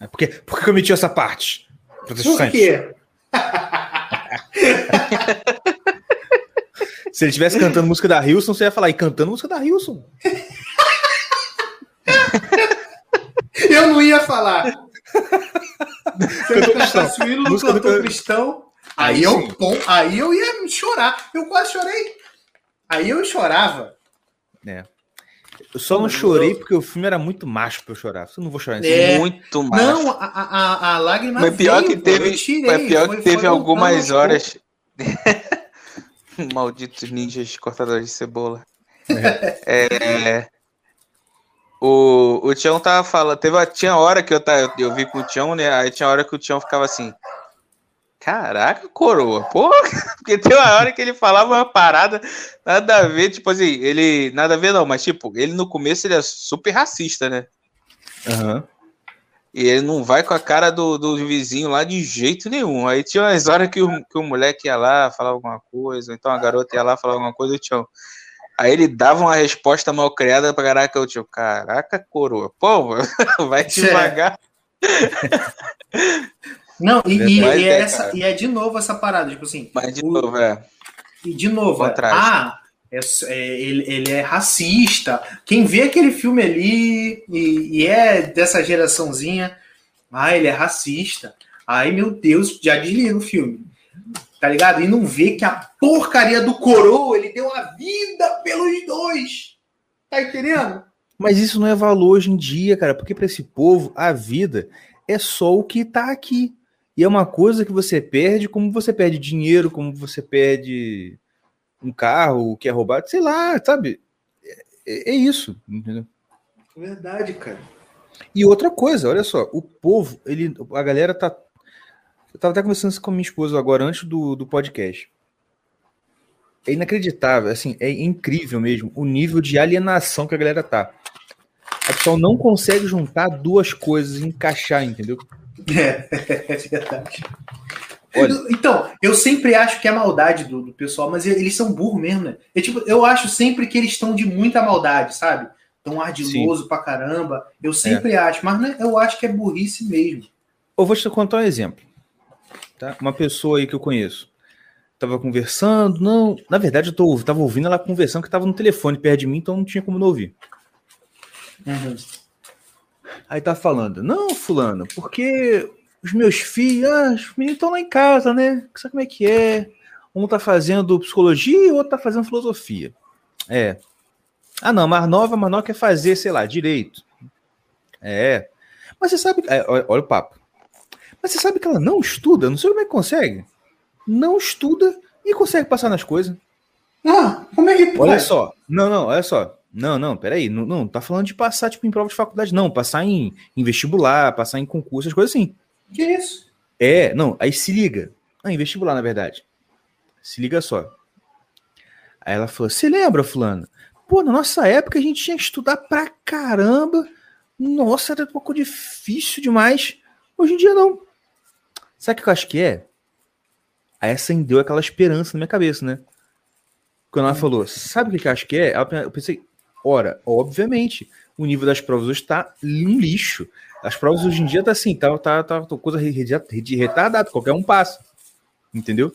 É, Por que, por que eu meti essa parte? Por Protestante. quê? Se ele estivesse cantando música da Hilson, você ia falar, e cantando música da Hilson. Eu não ia falar. Se Cantor cantasse o do cantor can- cristão, aí, Aí eu, pom, aí eu ia chorar. Eu quase chorei. Aí eu chorava. É. Eu só não chorei porque o filme era muito macho pra eu chorar. Eu não vou chorar nesse É. Muito mais. Não, a, a, a, lágrima Mas pior veio, que teve, eu tirei, mas pior foi- que teve algumas horas. Malditos ninjas cortadores de cebola. É, o, o Tião tava falando. Teve, a- tinha hora que eu, eu, eu vi com o Tião, né? Aí tinha hora que o Tião ficava assim. Caraca, coroa, porra! Porque tem uma hora que ele falava uma parada, nada a ver, tipo assim, ele. Nada a ver, não, mas tipo, ele no começo ele é super racista, né? Aham. E ele não vai com a cara do, do vizinho lá de jeito nenhum. Aí tinha umas horas que o, que o moleque ia lá falar alguma coisa, ou então a garota ia lá falar alguma coisa, o tio. Aí ele dava uma resposta mal criada pra caraca, o tio. Caraca, coroa. Pô, vai devagar. Não, e, e- e é, é essa, e é de novo essa parada, tipo assim. Mas de o- novo, é. E de novo, Contraste. ah, é- é- ele, ele é racista. Quem vê aquele filme ali e, e é dessa geraçãozinha, ah, ele é racista. Ai, meu Deus, já desliga o filme. Tá ligado? E não vê que a porcaria do coroa, ele deu a vida pelos dois. Tá entendendo? Mas isso não é valor hoje em dia, cara, porque para esse povo a vida é só o que tá aqui. E é uma coisa que você perde, como você perde dinheiro, como você perde um carro que é roubado, sei lá, sabe? É, é isso, entendeu? Verdade, cara. E outra coisa, olha só, o povo, ele, a galera tá. Eu tava até conversando isso com a minha esposa agora, antes do, do podcast. É inacreditável, assim, é incrível mesmo o nível de alienação que a galera tá. A pessoa não consegue juntar duas coisas e encaixar, entendeu? É, é verdade. Olha. Então, eu sempre acho que é maldade do, do pessoal, mas eles são burros mesmo, né? Eu, tipo, eu acho sempre que eles estão de muita maldade, sabe? Tão ardiloso pra caramba. Eu sempre acho, mas né, eu acho que é burrice mesmo. Eu vou te contar um exemplo. Tá? Uma pessoa aí que eu conheço. Tava conversando, não. Na verdade, eu tô, tava ouvindo ela conversando que tava no telefone perto de mim, então não tinha como não ouvir. Uhum. Aí tá falando, não, fulano, porque os meus filhos, ah, os meninos estão lá em casa, né? Sabe como é que é? Um tá fazendo psicologia e o outro tá fazendo filosofia. É. Ah, não, mais nova, mais nova quer fazer, sei lá, direito. É. Mas você sabe. é, olha, olha o papo. Mas você sabe que ela não estuda? Não sei como é que consegue. Não estuda e consegue passar nas coisas. Ah, como é que pode? Olha só. Não, não, olha só. Não, não, peraí. Não, não tá falando de passar, tipo, em prova de faculdade, não. Passar em, em vestibular, passar em concurso, as coisas assim. Que isso? É, não, aí se liga. Ah, em vestibular, na verdade. Se liga só. Aí ela falou: Você lembra, Fulano? Pô, na nossa época a gente tinha que estudar pra caramba. Nossa, era um pouco difícil demais. Hoje em dia não. Sabe o que eu acho que é? Aí acendeu aquela esperança na minha cabeça, né? Quando ela falou, sabe o que eu acho que é? Eu pensei, ora, obviamente, o nível das provas hoje está um lixo. As provas hoje em dia tá assim, tá, tá, tá, tá coisa retardada, qualquer um passa. Entendeu?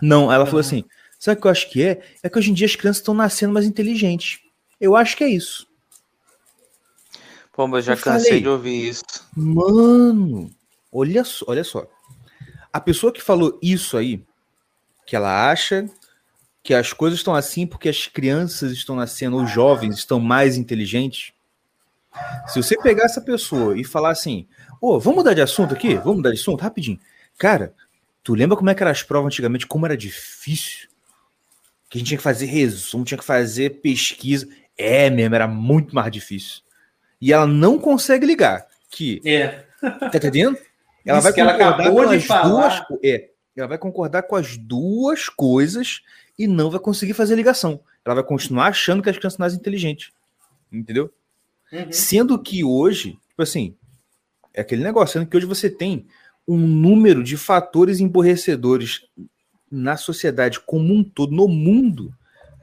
Não, ela falou assim: sabe o que eu acho que é? É que hoje em dia as crianças estão nascendo mais inteligentes. Eu acho que é isso. Pô, mas eu já cansei falei. de ouvir isso. Mano, olha só, olha só. A pessoa que falou isso aí, que ela acha que as coisas estão assim porque as crianças estão nascendo, os jovens estão mais inteligentes. Se você pegar essa pessoa e falar assim, ô, vamos mudar de assunto aqui? Vamos mudar de assunto rapidinho. Cara, tu lembra como é que eram as provas antigamente? Como era difícil? Que a gente tinha que fazer resumo, tinha que fazer pesquisa. É mesmo, era muito mais difícil. E ela não consegue ligar que É. Tá entendendo? Ela Isso vai que ela concordar acabou de as falar. duas. É, ela vai concordar com as duas coisas e não vai conseguir fazer ligação. Ela vai continuar achando que as crianças são mais inteligentes. Entendeu? Uhum. Sendo que hoje, tipo assim, é aquele negócio, sendo que hoje você tem um número de fatores emborrecedores na sociedade como um todo, no mundo,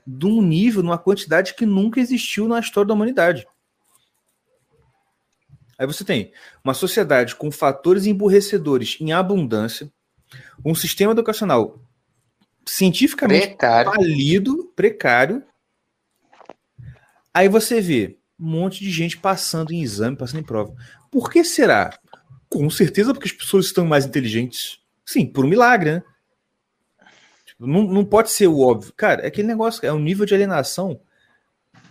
de um nível, numa quantidade que nunca existiu na história da humanidade. Aí você tem uma sociedade com fatores emborrecedores em abundância, um sistema educacional cientificamente Precário. falido, precário. Aí você vê um monte de gente passando em exame, passando em prova. Por que será? Com certeza porque as pessoas estão mais inteligentes. Sim, por um milagre, né? Tipo, Não, não pode ser o óbvio. Cara, é aquele negócio, é um nível de alienação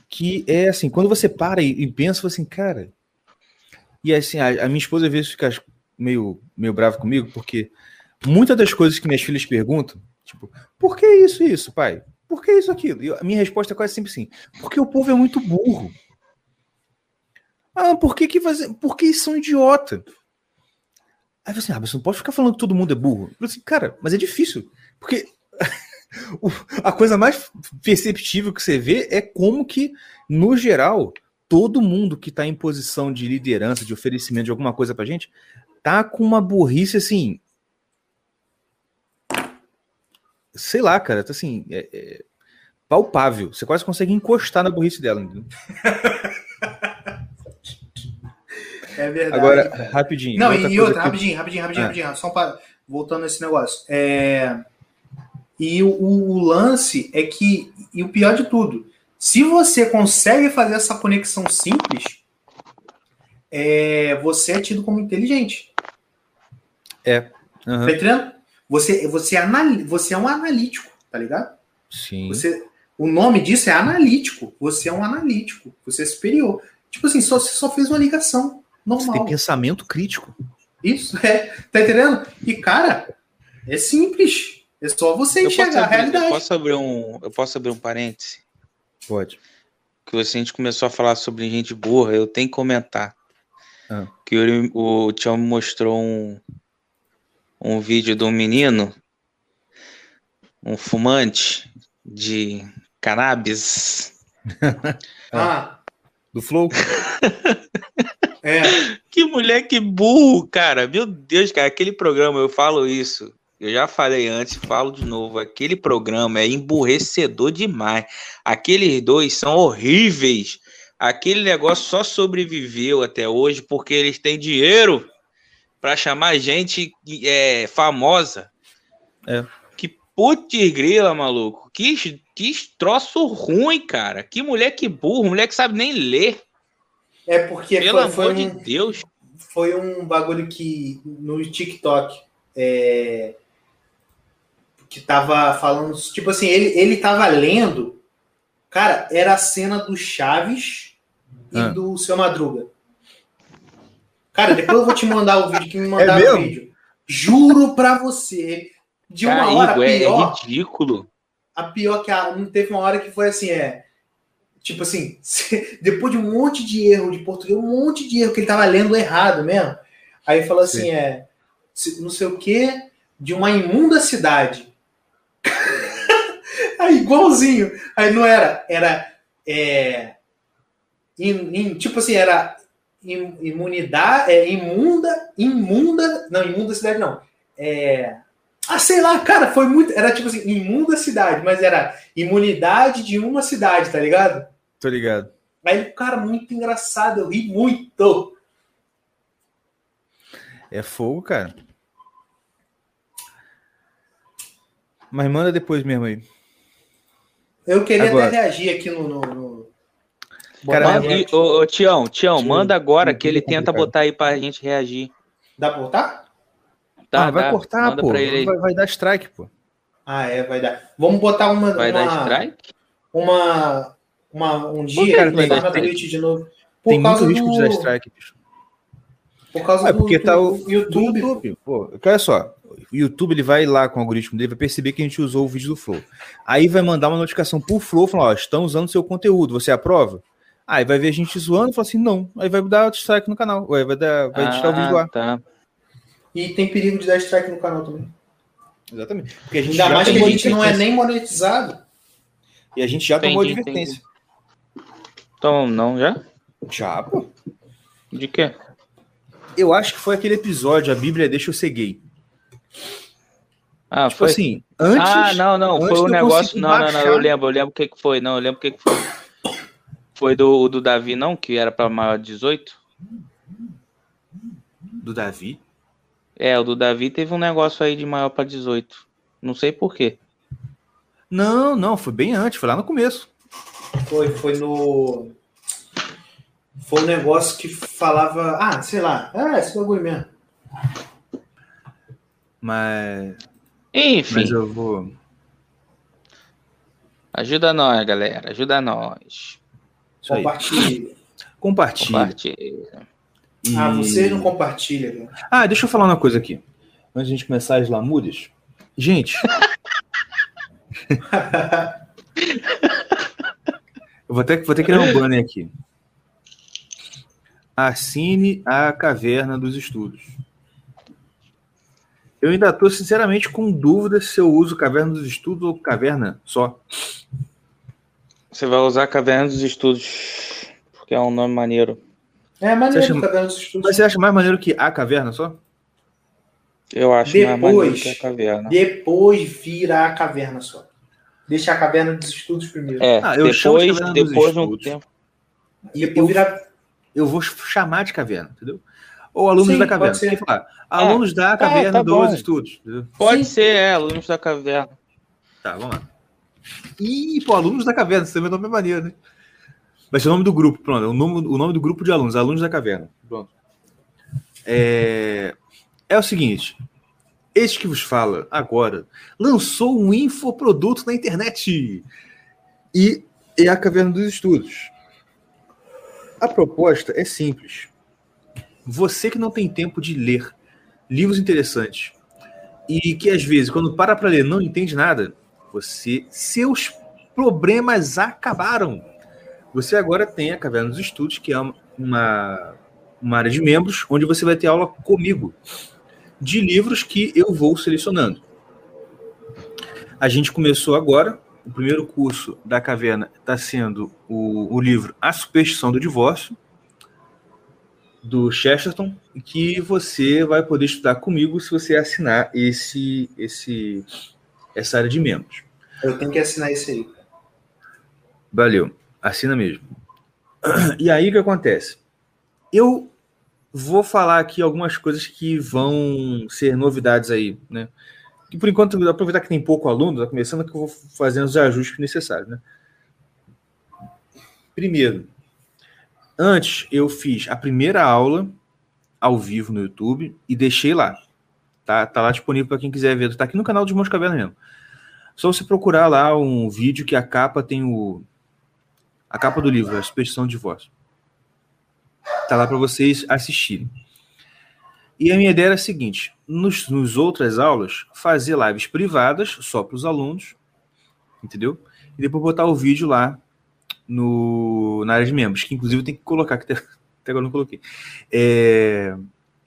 que é assim, quando você para e, e pensa assim, cara. E assim, a, a minha esposa às vezes fica meio, meio brava comigo, porque muitas das coisas que minhas filhas perguntam, tipo, por que isso isso, pai? Por que isso aquilo? E a minha resposta é quase sempre assim: porque o povo é muito burro. Ah, por que que fazer? Porque eles são idiota. Aí você, ah, mas não pode ficar falando que todo mundo é burro. Eu assim, cara, mas é difícil. Porque a coisa mais perceptível que você vê é como que, no geral, todo mundo que está em posição de liderança, de oferecimento de alguma coisa pra gente, tá com uma burrice assim. Sei lá, cara, tá assim. é- é palpável. Você quase consegue encostar na burrice dela. entendeu? É verdade. Agora, cara. rapidinho. Não, outra e outra, que- rapidinho, rapidinho, rapidinho, Ah. rapidinho. Só para voltando nesse negócio. É, E o, o lance é que, e o pior de tudo, se você consegue fazer essa conexão simples, é, você é tido como inteligente. Aham, Tá entendendo? Você, você, é anali- você é um analítico, tá ligado? Sim. Você, o nome disso é analítico. Você é um analítico. Você é superior. Tipo assim, só, você só fez uma ligação Você normal. tem pensamento crítico. Isso, é. Tá entendendo? E, cara, é simples. É só você Eu enxergar a abrir, realidade. eu posso abrir um. Eu posso abrir um parêntese? Pode. Que você, a gente começou a falar sobre gente burra, eu tenho que comentar. Ah. Que o, o Tião me mostrou um, um vídeo de um menino, um fumante de cannabis. Ah, Do Flow? É. Que moleque burro, cara. Meu Deus, cara, aquele programa, eu falo isso. Eu já falei antes, falo de novo. Aquele programa é emburrecedor demais. Aqueles dois são horríveis. Aquele negócio só sobreviveu até hoje porque eles têm dinheiro para chamar gente é, famosa. É. Que putz grila, maluco. Que, que troço ruim, cara. Que moleque burro, moleque sabe nem ler. É porque Pelo foi, foi amor de um, Deus. foi um bagulho que no TikTok é, que tava falando, tipo assim, ele, ele tava lendo, cara, era a cena do Chaves e Ah. do Seu Madruga. Cara, depois eu vou te mandar o vídeo que me mandaram É o vídeo. Juro pra você, de uma Cara, hora é, é pior, ridículo. a pior que a, não teve uma hora que foi assim, é. Tipo assim, depois de um monte de erro de português, um monte de erro que ele tava lendo errado mesmo. Aí falou assim, Sim. é. se- Não sei o que, de uma imunda cidade. Aí, igualzinho. Aí não era. Era. É, tipo assim, era imunidade. É, imunda. Imunda. Não, imunda cidade não. É. Ah, sei lá, cara, foi muito. Era tipo assim, imunda cidade, mas era imunidade de uma cidade, tá ligado? Tô ligado. Aí, cara, muito engraçado, eu ri muito. É fogo, cara. Mas manda depois mesmo aí. Eu queria Agora. até reagir aqui no. no, no... Cara, e, ô, ô, Tião, Tião, Tio, manda agora que ele tenta botar aí pra gente reagir. Dá pra botar? Tá, ah, vai dá. cortar, Manda pô. Vai, vai dar strike, pô. Ah, é, vai dar. Vamos botar uma. Vai uma, dar strike? Uma, uma, um dia cara que vai vai dar na? Twitch de novo. Por Tem muito causa risco do, de dar strike, bicho. Por causa É do, porque do tá o YouTube. YouTube. Pô, olha só, o YouTube ele vai lá com o algoritmo dele, vai perceber que a gente usou o vídeo do Flow. Aí vai mandar uma notificação pro Flow, falando, ó, estão usando seu conteúdo, você aprova? Aí vai ver a gente zoando e fala assim, não. Aí vai dar strike no canal. Ué, vai, dar, vai tirar o vídeo Ah, ar. tá. E tem perigo de dar strike no canal também. Exatamente. Porque a gente Ainda mais que a tomou gente não é nem monetizado. E a gente já tomou Entendi, advertência. Então, não, já? Já, pô. De quê? Eu acho que foi aquele episódio, a Bíblia deixa eu ser gay. Ah, Tipo foi. assim, antes. ah, não, não, antes foi um negócio. Não, não, não, eu lembro, eu lembro o que que foi. Não, eu lembro o que que foi. Foi do, do Davi, não, que era pra maior de 18? Do Davi. É, o do Davi teve um negócio aí de maior pra 18. Não sei por quê. Não, não, foi bem antes, foi lá no começo. Foi, foi no. Foi um negócio que falava. Ah, sei lá. É, esse bagulho mesmo. Mas. Enfim, Mas eu vou. ajuda nós, galera. Ajuda nós. Isso aí. Compartilha. Compartilha. Compartilha. E- Ah, você não compartilha, cara. Ah, deixa eu falar uma coisa aqui. Antes de a gente começar as lamúrias. Gente. eu vou até, vou até criar um banner aqui. Assine a Caverna dos Estudos. Eu ainda estou, sinceramente, com dúvida se eu uso Caverna dos Estudos ou Caverna só. Você vai usar Caverna dos Estudos, porque é um nome maneiro. É maneiro Você acha- ficar dando estudos. Mas você acha mais maneiro que a Caverna só? Eu acho mais Depois- maneiro que a caverna. Depois vira a caverna só. Deixa a caverna dos estudos primeiro. É, Ah, eu chamo de depois, Caverna dos depois um Estudos. tempo. E depois vira. eu vou chamar de caverna, entendeu? Ou alunos Sim, da caverna. pode ser. Falar, alunos da tá caverna bom. dos estudos. entendeu? Pode Sim. ser, é, alunos da caverna. Tá, vamos lá. Ih, pô, alunos da caverna, também nome é maneiro, né? Vai ser o nome do grupo, pronto. é O nome, o nome do grupo de alunos, alunos da caverna. Pronto. É, é o seguinte. Este que vos fala agora lançou um infoproduto na internet. E é a Caverna dos Estudos. A proposta é simples. Você que não tem tempo de ler livros interessantes e que às vezes, quando para para ler, não entende nada, você seus problemas acabaram. Você agora tem a Caverna dos Estudos, que é uma, uma área de membros, onde você vai ter aula comigo de livros que eu vou selecionando. A gente começou agora, o primeiro curso da Caverna está sendo o, o livro A Superstição do Divórcio. do Chesterton, que você vai poder estudar comigo se você assinar esse, esse, essa área de membros. Eu tenho que assinar esse aí. Valeu, assina mesmo. E aí o que acontece? Eu vou falar aqui algumas coisas que vão ser novidades aí, né? Que por enquanto, aproveitar que tem pouco aluno, tá começando que eu vou fazendo os ajustes necessários, né? Primeiro, antes eu fiz a primeira aula ao vivo no YouTube e deixei lá. Tá, tá lá disponível para quem quiser ver. Tá aqui no canal dos Mãos Caverna mesmo. Só você procurar lá um vídeo que a capa tem o a capa do livro, a Superstição de Voz. Tá lá para vocês assistirem. E a minha ideia era a seguinte: nos, nos outras aulas, fazer lives privadas só para os alunos, entendeu? E depois botar o vídeo lá no, na área de membros, que inclusive tem que colocar, que até, até agora não coloquei. É,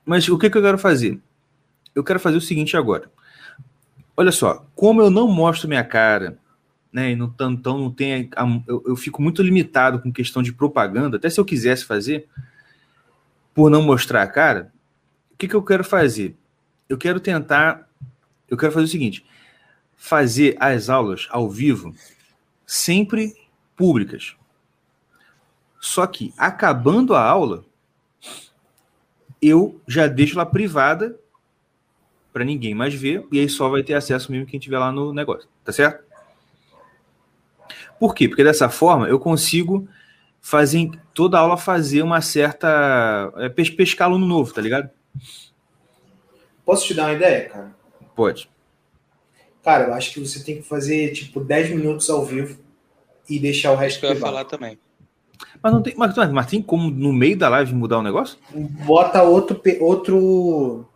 mas o que, que eu quero fazer? Eu quero fazer o seguinte agora. Olha só, como eu não mostro minha cara, né? E não, então não tem. Eu, eu fico muito limitado com questão de propaganda, até se eu quisesse fazer, por não mostrar a cara, o que, que eu quero fazer? Eu quero tentar. Eu quero fazer o seguinte: fazer as aulas ao vivo sempre públicas. Só que, acabando a aula, eu já deixo lá privada para ninguém mais ver, e aí só vai ter acesso mesmo quem estiver lá no negócio, tá certo? Por quê? Porque dessa forma eu consigo fazer toda aula fazer uma certa. É, pescar aluno novo, tá ligado? Posso te dar uma ideia, cara? Pode. Cara, eu acho que você tem que fazer tipo 10 minutos ao vivo e deixar o resto que eu ia falar também. Mas não tem, mas, mas tem como no meio da live mudar o negócio? Bota outro outro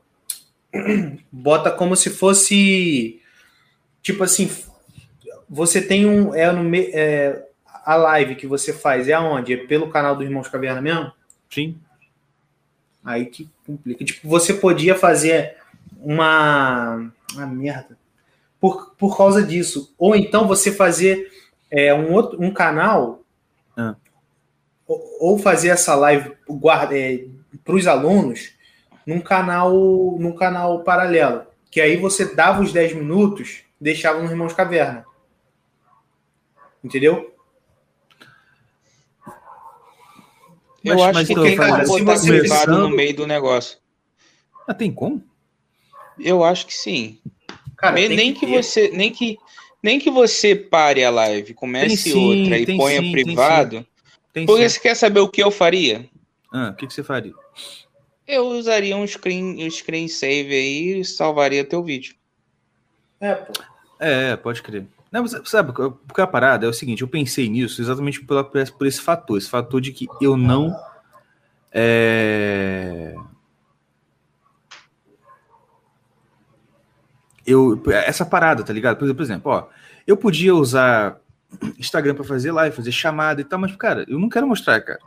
bota como se fosse tipo assim, você tem um. É no é, a live que você faz é aonde? É pelo canal do Irmãos Caverna mesmo? Sim. Aí que complica. Tipo, você podia fazer uma. Uma merda. Por, por causa disso. Ou então você fazer é, um, outro, um canal. Ah. Ou, ou, fazer essa live guarda, é, para os alunos num canal, num canal paralelo. Que aí você dava os 10 minutos, deixava no Irmãos Caverna. Entendeu? Eu mas, acho que tem como botar privado no meio do negócio. Ah, tem como? Eu acho que sim. Cara, nem, nem que, que você, nem que nem que você pare a live, comece sim, outra e ponha sim, privado. Tem porque sim. você quer saber o que eu faria? Ah, o que, que você faria? Eu usaria um screen, um screen save aí e salvaria teu vídeo. É, pô. É, pode crer. Não, sabe, porque a parada é o seguinte, eu pensei nisso exatamente por, por esse fator, esse fator de que eu não. É... Eu, essa parada, tá ligado? Por exemplo, ó, eu podia usar Instagram para fazer live, fazer chamada e tal, mas, cara, eu não quero mostrar, cara.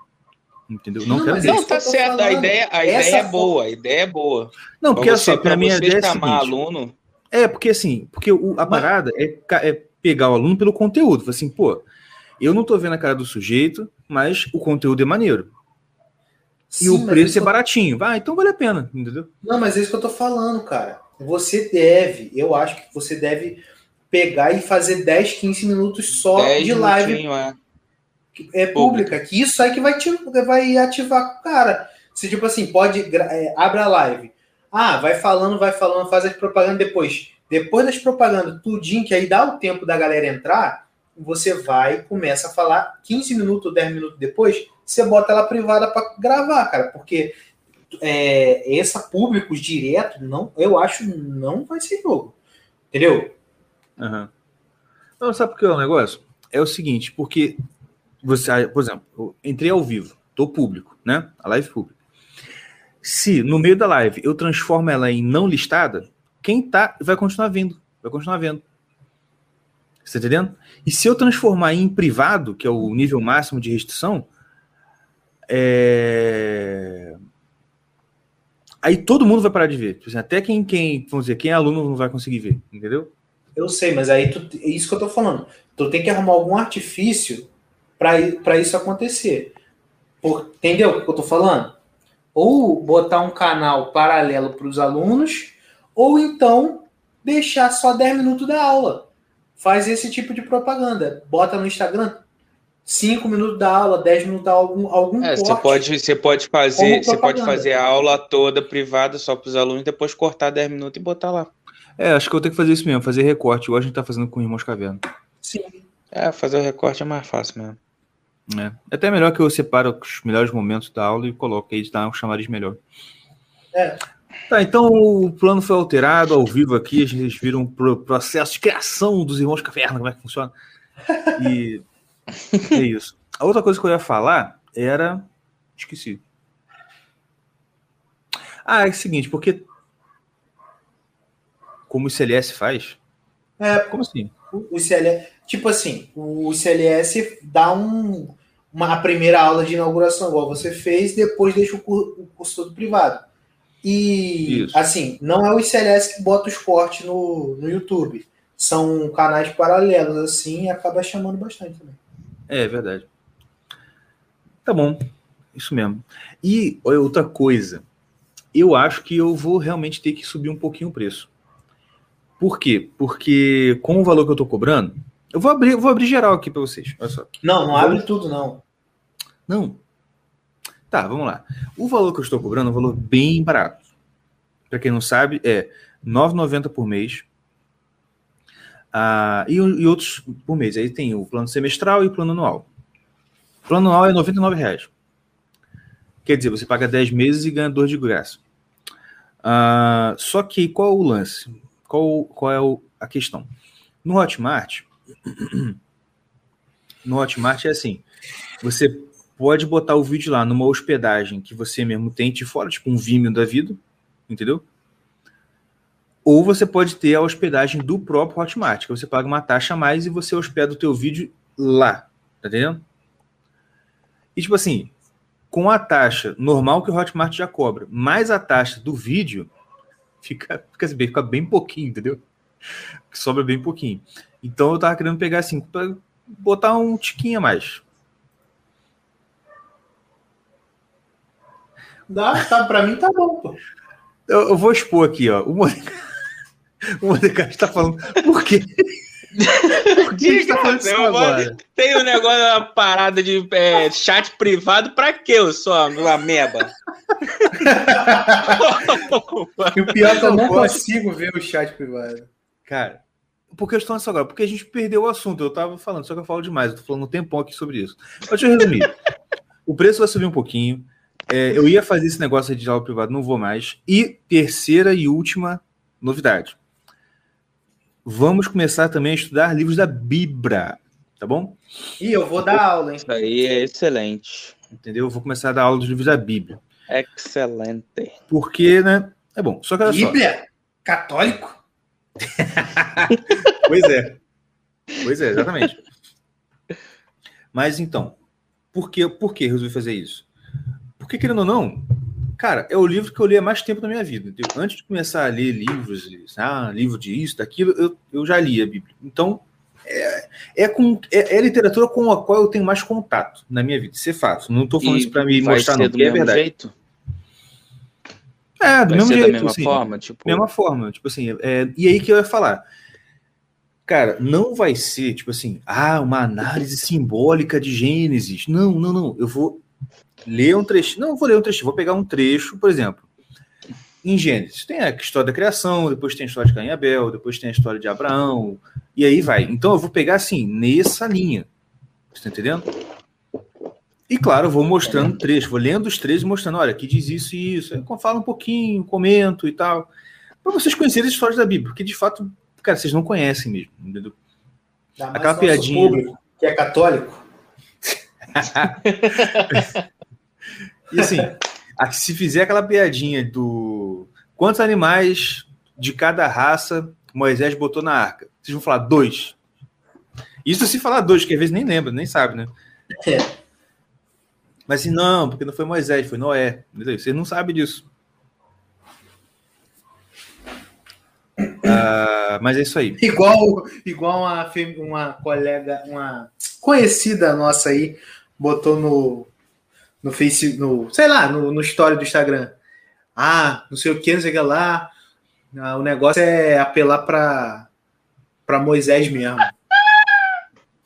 Entendeu? Não, não quero Não, tá certo, a ideia, a ideia é boa, a ideia é boa. Não, porque assim, pra, minha ideia é seguinte, aluno. É, porque assim, porque o, a parada é, é pegar o aluno pelo conteúdo. Assim, pô, eu não tô vendo a cara do sujeito, mas o conteúdo é maneiro. Sim, e o preço é baratinho. Vai, ah, então vale a pena, entendeu? Não, mas é isso que eu tô falando, cara. Você deve, eu acho que você deve pegar e fazer 10, 15 minutos só de live. É. é pública, que isso aí que vai, te, vai ativar o cara. Se tipo assim, pode. É, abre a live. Ah, vai falando, vai falando, faz as propagandas depois depois das propagandas, tudinho, que aí dá o tempo da galera entrar, você vai e começa a falar 15 minutos, 10 minutos depois, você bota ela privada para gravar, cara, porque é, essa públicos direto, não, eu acho, não vai ser jogo. Entendeu? Uhum. Não, sabe por que é o negócio? É o seguinte, porque você, por exemplo, entrei ao vivo, tô público, né? A live pública. Se no meio da live eu transformo ela em não listada, quem tá vai continuar vendo, vai continuar vendo. Você tá entendendo? E se eu transformar em privado, que é o nível máximo de restrição, é... aí todo mundo vai parar de ver. Tipo assim, até quem, quem, vamos dizer, quem é aluno não vai conseguir ver, entendeu? Eu sei, mas aí tu, é isso que eu tô falando. Tu tem que arrumar algum artifício para isso acontecer. Por, entendeu o que eu tô falando? ou botar um canal paralelo para os alunos, ou então deixar só 10 minutos da aula. Faz esse tipo de propaganda. Bota no Instagram 5 minutos da aula, 10 minutos da aula, algum, algum é, você pode, você pode fazer, você pode fazer a aula toda privada só para os alunos, depois cortar 10 minutos e botar lá. É, acho que eu tenho que fazer isso mesmo, fazer recorte, igual a gente tá fazendo com o Irmãos Caverna. Sim. É, fazer o recorte é mais fácil mesmo. É. é até melhor que eu separe os melhores momentos da aula e coloque aí, dá um chamariz melhor. É. Tá, então o plano foi alterado ao vivo aqui, a gente viram o processo de criação dos Irmãos Caverna, como é que funciona. E é isso. A outra coisa que eu ia falar era. Esqueci. Ah, é o seguinte, porque como o CLS faz? É, como assim? O CLS, tipo assim, o CLS dá um, uma a primeira aula de inauguração, igual você fez, depois deixa o, curso, o curso todo privado. E, Isso. assim, não é o CLS que bota os cortes no, no YouTube. São canais paralelos, assim, e acaba chamando bastante também. É, é verdade. Tá bom. Isso mesmo. E outra coisa, eu acho que eu vou realmente ter que subir um pouquinho o preço. Por quê? Porque com o valor que eu tô cobrando, eu vou abrir, eu vou abrir geral aqui para vocês. Olha só. Não, não abre tudo, não. Não. Tá, vamos lá. O valor que eu estou cobrando é um valor bem barato. Para quem não sabe, é R$ 9,90 por mês. Ah, e, e, outros por mês. Aí tem o plano semestral e o plano anual. O plano anual é R$ 99,00. Quer dizer, você paga 10 meses e ganha 2 de graça. Ah, só que qual é o lance? Qual, qual é o, a questão? No Hotmart, no Hotmart é assim: você pode botar o vídeo lá numa hospedagem que você mesmo tem de fora, tipo um Vimeo da vida, entendeu? Ou você pode ter a hospedagem do próprio Hotmart, que você paga uma taxa a mais e você hospeda o teu vídeo lá, tá entendendo? E tipo assim, com a taxa normal que o Hotmart já cobra, mais a taxa do vídeo, fica, fica, assim, fica bem pouquinho, entendeu? Sobra bem pouquinho. Então eu tava querendo pegar assim, para botar um tiquinho a mais. Dá, tá, pra mim tá bom, pô. Eu, eu vou expor aqui, ó. O Mordecai está falando. Por quê? Por que, tá falando isso agora? Tem um negócio, uma parada de é, chat privado pra quê, eu sou uma meba? e o pior é que eu não consigo ver o chat privado. Cara, por que eu estou nessa agora? Porque a gente perdeu o assunto. Eu tava falando, só que eu falo demais. Eu tô falando um tempão aqui sobre isso. Mas deixa eu resumir. o preço vai subir um pouquinho. É, eu ia fazer esse negócio de aula privado, não vou mais. E terceira e última novidade. Vamos começar também a estudar livros da Bíblia, tá bom? E eu vou dar aula, hein? Isso aí é excelente. Entendeu? Eu vou começar a dar aula dos livros da Bíblia. Excelente. Porque, né? É bom. Só que olha Bíblia? Só. Católico? pois é. Pois é, exatamente. Mas então, por que, por que resolvi fazer isso? Porque, querendo ou não, cara, é o livro que eu li há mais tempo na minha vida. Entendeu? Antes de começar a ler livros, ah, livro de isso, daquilo, eu, eu já li a Bíblia. Então, é, é, com, é, é, a literatura com a qual eu tenho mais contato na minha vida. Isso é fato. Não estou falando e isso para me mostrar, não, porque é verdade. Jeito? É, do Vai mesmo jeito. Da mesma assim, forma, tipo. Mesma forma, tipo assim. É, e aí que eu ia falar. Cara, não vai ser, tipo assim, ah, uma análise simbólica de Gênesis. Não, não, não. Eu vou ler um trecho. Não, vou ler um trecho. Vou pegar um trecho, por exemplo. Em Gênesis, tem a história da criação, depois tem a história de Caim e Abel, depois tem a história de Abraão, e aí vai. Então eu vou pegar assim, nessa linha. Você tá entendendo? E claro, vou mostrando trecho, vou lendo os trechos e mostrando, olha, aqui diz isso e isso. Eu falo um pouquinho, comento e tal. Para vocês conhecerem as histórias da Bíblia, porque de fato, cara, vocês não conhecem mesmo. Entendeu? Aquela piadinha. Público, que é católico. e assim, se fizer aquela piadinha do quantos animais de cada raça Moisés botou na arca, vocês vão falar dois. Isso se falar dois, que às vezes nem lembra, nem sabe, né? É. Mas assim, não, porque não foi Moisés, foi Noé. Você não sabe disso. Uh, mas é isso aí. Igual, igual uma, uma colega, uma conhecida nossa aí, botou no, no Face, no, sei lá, no, no story do Instagram. Ah, não sei o que, não sei o que lá. Ah, o negócio é apelar para para Moisés mesmo.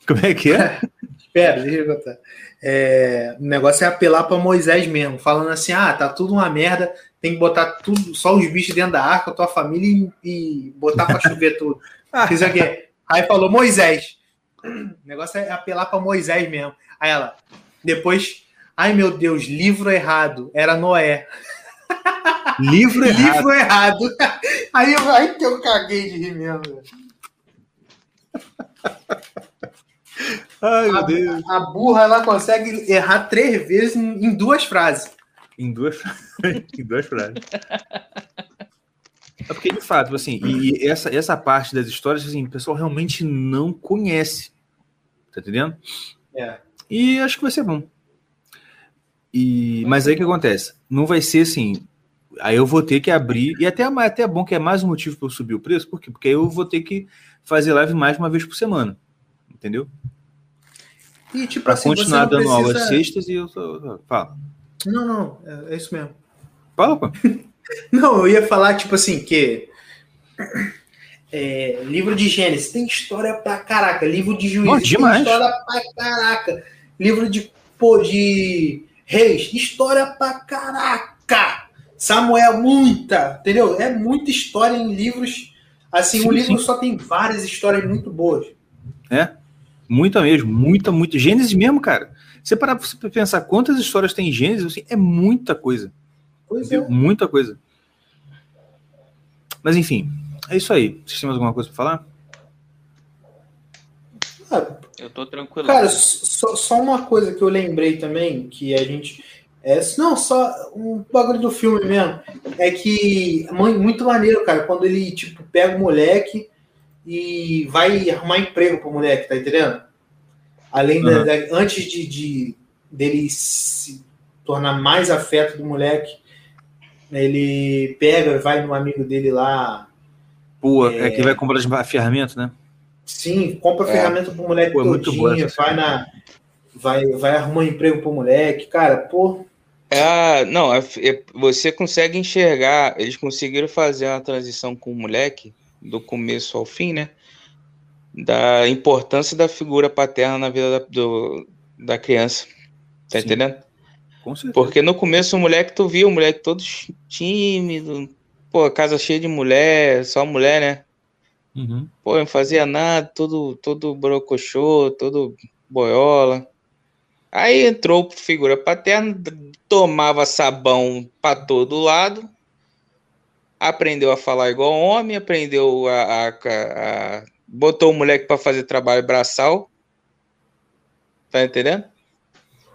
Como é que é? Espera, deixa eu contar. É, o negócio é apelar para Moisés mesmo, falando assim: ah, tá tudo uma merda, tem que botar tudo, só os bichos dentro da arca, tua família e, e botar para chover tudo. Fiz o quê? Aí falou Moisés. O negócio é apelar para Moisés mesmo. Aí ela, depois, ai meu Deus, livro errado, era Noé. Livro errado. livro errado. Aí, aí que eu caguei de rir mesmo. Ai, meu A, Deus. a burra ela consegue errar três vezes em, em duas frases. Em duas, em duas frases. É porque, de fato, assim, e, e essa, essa parte das histórias, assim, o pessoal realmente não conhece. Tá entendendo? É. E acho que vai ser bom. E, mas aí o que acontece? Não vai ser assim. Aí eu vou ter que abrir. E até, até é bom que é mais um motivo para eu subir o preço. Por quê? Porque aí eu vou ter que fazer live mais uma vez por semana. Entendeu? E tipo Para assim, continuar dando aulas precisa- sextas e eu. tô- Fala. Não, não, é, é isso mesmo. Fala, pô. Não, eu ia falar, tipo assim, que. é, livro de Gênesis tem história pra caraca. Livro de Juízes tem história pra caraca. Livro de, pô, de Reis, história pra caraca. Samuel, muita, entendeu? É muita história em livros. Assim, Sim, o livro sim. só tem várias histórias muito boas. É. Muita mesmo. Muita, muita. Gênesis mesmo, cara. Você parar pra você pensar quantas histórias tem em Gênesis, assim, é muita coisa. Pois é. Muita coisa. Mas enfim, é isso aí. Vocês têm mais alguma coisa para falar? Eu tô tranquilo. Cara, só, só uma coisa que eu lembrei também, que a gente. É, não, só um bagulho do filme mesmo. É que é mu- muito maneiro, cara, quando ele, tipo, pega o moleque e vai arrumar emprego pro moleque, tá entendendo? Além da, Uhum. da- antes de, de- dele se tornar mais afeto do moleque, ele pega, vai no amigo dele lá, Pô, é, que vai comprar as ferramentas, né? Sim, compra É. ferramenta pro moleque Pô, é muito boa vai na. Vai, vai arrumar emprego pro moleque, cara, pô. É, não, é- é- você consegue enxergar. Eles conseguiram fazer uma transição com o moleque, do começo ao fim, né? Da importância da figura paterna na vida da, do- da criança. Tá Sim. entendendo? Com certeza. Porque no começo o moleque, tu via o moleque todo tímido, pô, casa cheia de mulher, só mulher, né? Uhum. Pô, não fazia nada, todo, todo brocochô, todo boiola. Aí entrou figura paterna, tomava sabão pra todo lado, aprendeu a falar igual homem, aprendeu a, a- a- botou o moleque pra fazer trabalho braçal. Tá entendendo?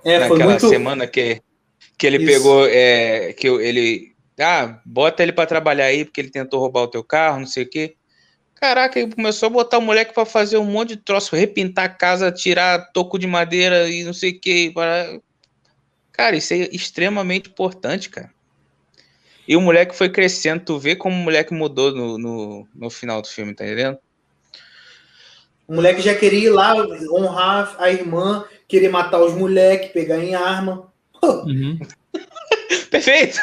É, Naquela muito. semana que, que ele Isso. pegou, é, que ele, ah, bota ele pra trabalhar aí porque ele tentou roubar o teu carro, não sei o quê. Caraca, ele começou a botar o moleque pra fazer um monte de troço, repintar a casa, tirar toco de madeira e não sei o quê. Para... Cara, isso é extremamente importante, cara. E o moleque foi crescendo, tu vê como o moleque mudou no, no, no final do filme, tá entendendo? O moleque já queria ir lá honrar a irmã, querer matar os moleques, pegar em arma. Uhum. Perfeito!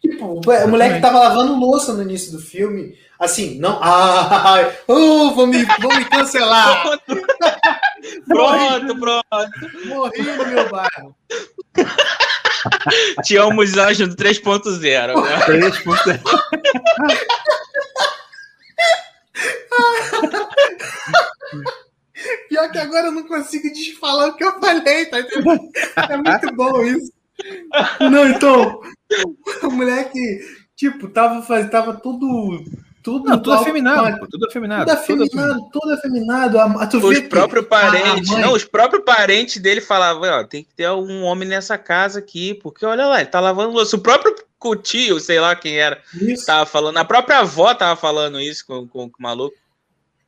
Tipo, o moleque tava lavando louça no início do filme. Assim, não. Ah, oh, vou me, vou me cancelar. Pronto, pronto. Morri no meu bairro. Te amo, Anjo do 3.0. né? Três por cento. Pior que agora eu não consigo desfalar o que eu falei, tá entendendo? É muito bom isso. Não, então, o moleque, tipo, tava, tava tudo. Tudo, Não, tudo alto- afeminado, pô, tudo afeminado. Tudo tudo afeminado. afeminado, tudo afeminado. A- Tu Os próprios parentes, não, os próprios parentes dele falavam, ó, tem que ter um homem nessa casa aqui, porque olha lá, ele tá lavando louça. O próprio tio, sei lá quem era, Isso. tava falando, a própria avó tava falando isso com, com, com o maluco.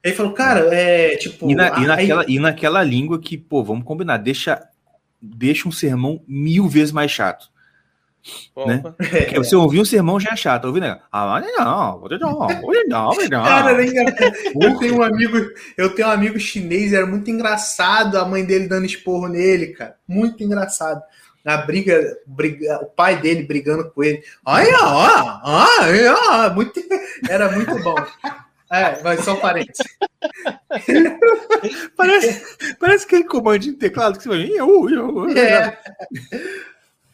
Ele falou, cara, é tipo. E, na- e aí- naquela, e naquela língua que, pô, vamos combinar, deixa, deixa um sermão mil vezes mais chato. Né? Porque você ouvir um sermão já é chato, ouvindo, né? Ah, não, não, não, não, não. Cara. Eu tenho um amigo, eu tenho um amigo chinês, era muito engraçado a mãe dele dando esporro nele, cara. Muito engraçado. a briga, briga, o pai dele brigando com ele. Ai, ó, ai, ó, muito, era muito bom. É, mas só parênteses. parece, parece que é comando de teclado que você vai. Eu, eu, eu. É.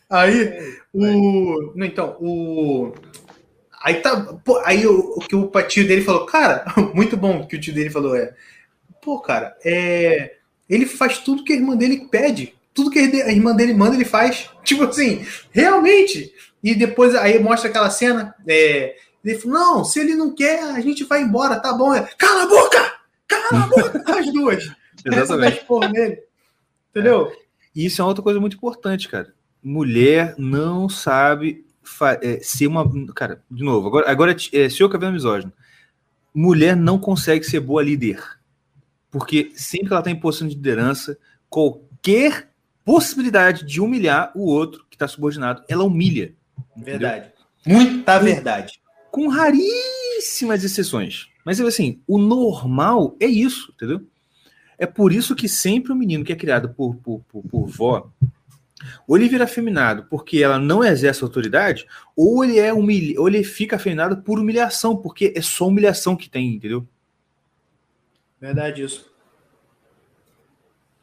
Aí, o. Não, então, o. Aí tá. Pô, aí o, que o tio dele falou, cara, muito bom o que o tio dele falou é. Pô, cara, é. Ele faz tudo que a irmã dele pede. Tudo que a irmã dele manda, ele faz. Tipo assim, realmente. E depois aí mostra aquela cena. É, ele falou: não, se ele não quer, a gente vai embora, tá bom. É, Cala a boca! Cala a boca! As duas. Exatamente. Nele. Entendeu? É. E isso é outra coisa muito importante, cara. Mulher não sabe é, ser uma. Cara, de novo, agora, agora é, se eu cabelo misógino. Mulher não consegue ser boa líder. Porque sempre que ela está em posição de liderança, qualquer possibilidade de humilhar o outro que está subordinado, ela humilha. Verdade. Muita verdade. Com raríssimas exceções. Mas assim, o normal é isso, entendeu? É por isso que sempre o menino que é criado por, por, por, por vó, ou ele vira afeminado porque ela não exerce autoridade, ou ele é humilha, ou ele fica afeminado por humilhação, porque é só humilhação que tem, entendeu? Verdade isso.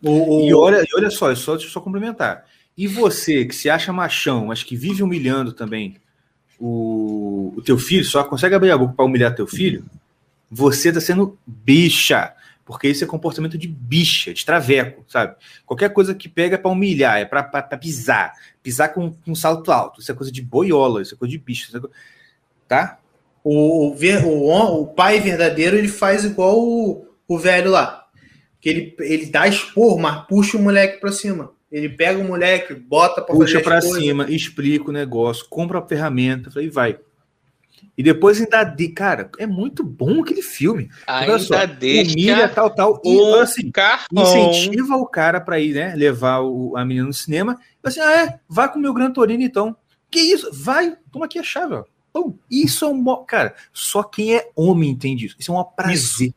O, o... E, olha, olha só, só, deixa eu só complementar. E você que se acha machão, mas que vive humilhando também o, o teu filho, só consegue abrir a boca para humilhar teu filho, você está sendo bicha. Porque isso é comportamento de bicha, de traveco, sabe? Qualquer coisa que pega é para humilhar, é para pisar. Pisar com, com um salto alto. Isso é coisa de boiola, isso é coisa de bicho. É coisa... Tá? O, o, o, o, pai verdadeiro ele faz igual o, o velho lá. Que ele, ele dá expor, mas puxa o moleque para cima. Ele pega o moleque, bota para Puxa para cima, explica o negócio, compra a ferramenta, e vai. E depois ainda de, cara, é muito bom aquele filme. Ainda só, deixa humilha, tal, tal. E assim, incentiva o cara para ir, né? Levar o, a menina no cinema. E assim, ah, é, vai com o meu Gran Torino então. Que isso? Vai, toma aqui a chave, ó. Pum. Isso é um. Cara, só quem é homem entende isso. Isso é um prazer. Isso.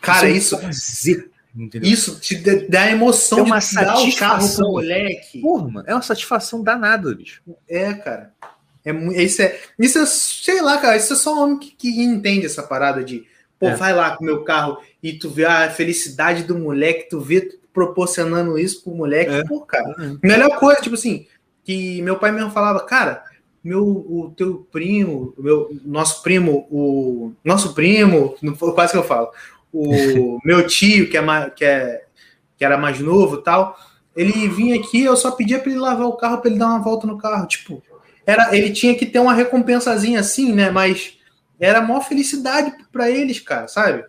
Cara, isso. É um prazer. Entendeu? Isso te dá emoção é uma de dar o carro pro moleque. Porra, é uma satisfação danada, bicho. É, cara. É, isso, é, isso é, sei lá, cara, isso é só homem que, que entende essa parada de, pô, é. vai lá com o meu carro e tu vê a felicidade do moleque, tu vê tu proporcionando isso pro moleque, é. pô, cara. É. Melhor coisa, tipo assim, que meu pai mesmo falava, cara, meu, o teu primo, meu, nosso primo, o nosso primo, quase que eu falo, o meu tio, que, é, que, é, que era mais novo tal, ele vinha aqui, eu só pedia para ele lavar o carro, para ele dar uma volta no carro, tipo, era, ele tinha que ter uma recompensazinha assim, né? Mas era a maior felicidade para eles, cara, sabe?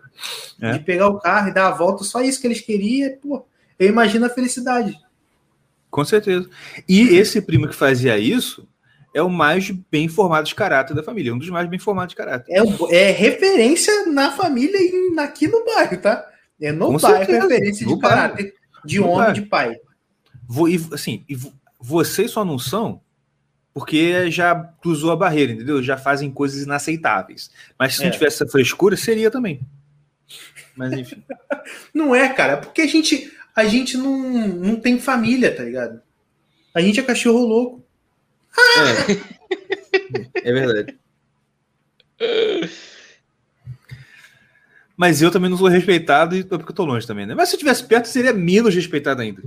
É. De pegar o carro e dar a volta, só isso que eles queriam, pô, eu imagino a felicidade. Com certeza. E esse primo que fazia isso é o mais bem formado de caráter da família, um dos mais bem formados de caráter. É, é referência na família e aqui no bairro, tá? É no Com bairro certeza. referência no de bairro. caráter, de no homem, bairro. de pai. Vou, e, assim, e vocês só não são porque já cruzou a barreira, entendeu? Já fazem coisas inaceitáveis. Mas se é. não tivesse essa frescura, seria também. Mas enfim. não é, cara, porque a gente a gente não, não tem família, tá ligado? A gente é cachorro louco. É, é verdade. Mas eu também não sou respeitado e porque eu tô longe também, né? Mas se eu estivesse perto, seria menos respeitado ainda.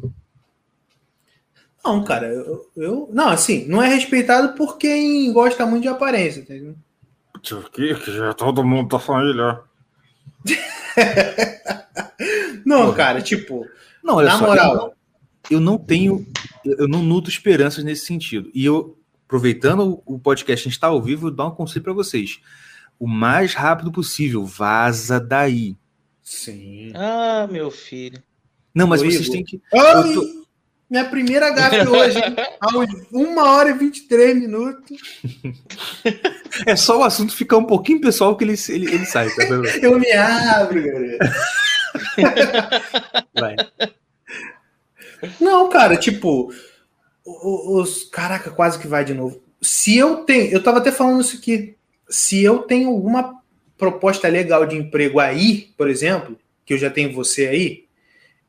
Não, cara, eu, eu, Não, assim, não é respeitado por quem gosta muito de aparência, entendeu? Que, que já todo mundo da família. não, Porra. cara, tipo. Não, olha na só, moral. Eu não, eu não tenho. Eu não nutro esperanças nesse sentido. E eu, aproveitando o podcast, a gente está ao vivo, dou um conselho para vocês. O mais rápido possível, vaza daí. Sim. Ah, meu filho. Não, mas vocês têm que. Eu tô, minha primeira gafe hoje, aos 1 hora e 23 minutos. É só o assunto ficar um pouquinho pessoal que ele, ele, ele sai. Tá Eu me abro, galera. Vai. Não, cara, tipo, os. Caraca, quase que vai de novo. Se eu tenho. Eu tava até falando isso aqui. Se eu tenho alguma proposta legal de emprego aí, por exemplo, que eu já tenho você aí,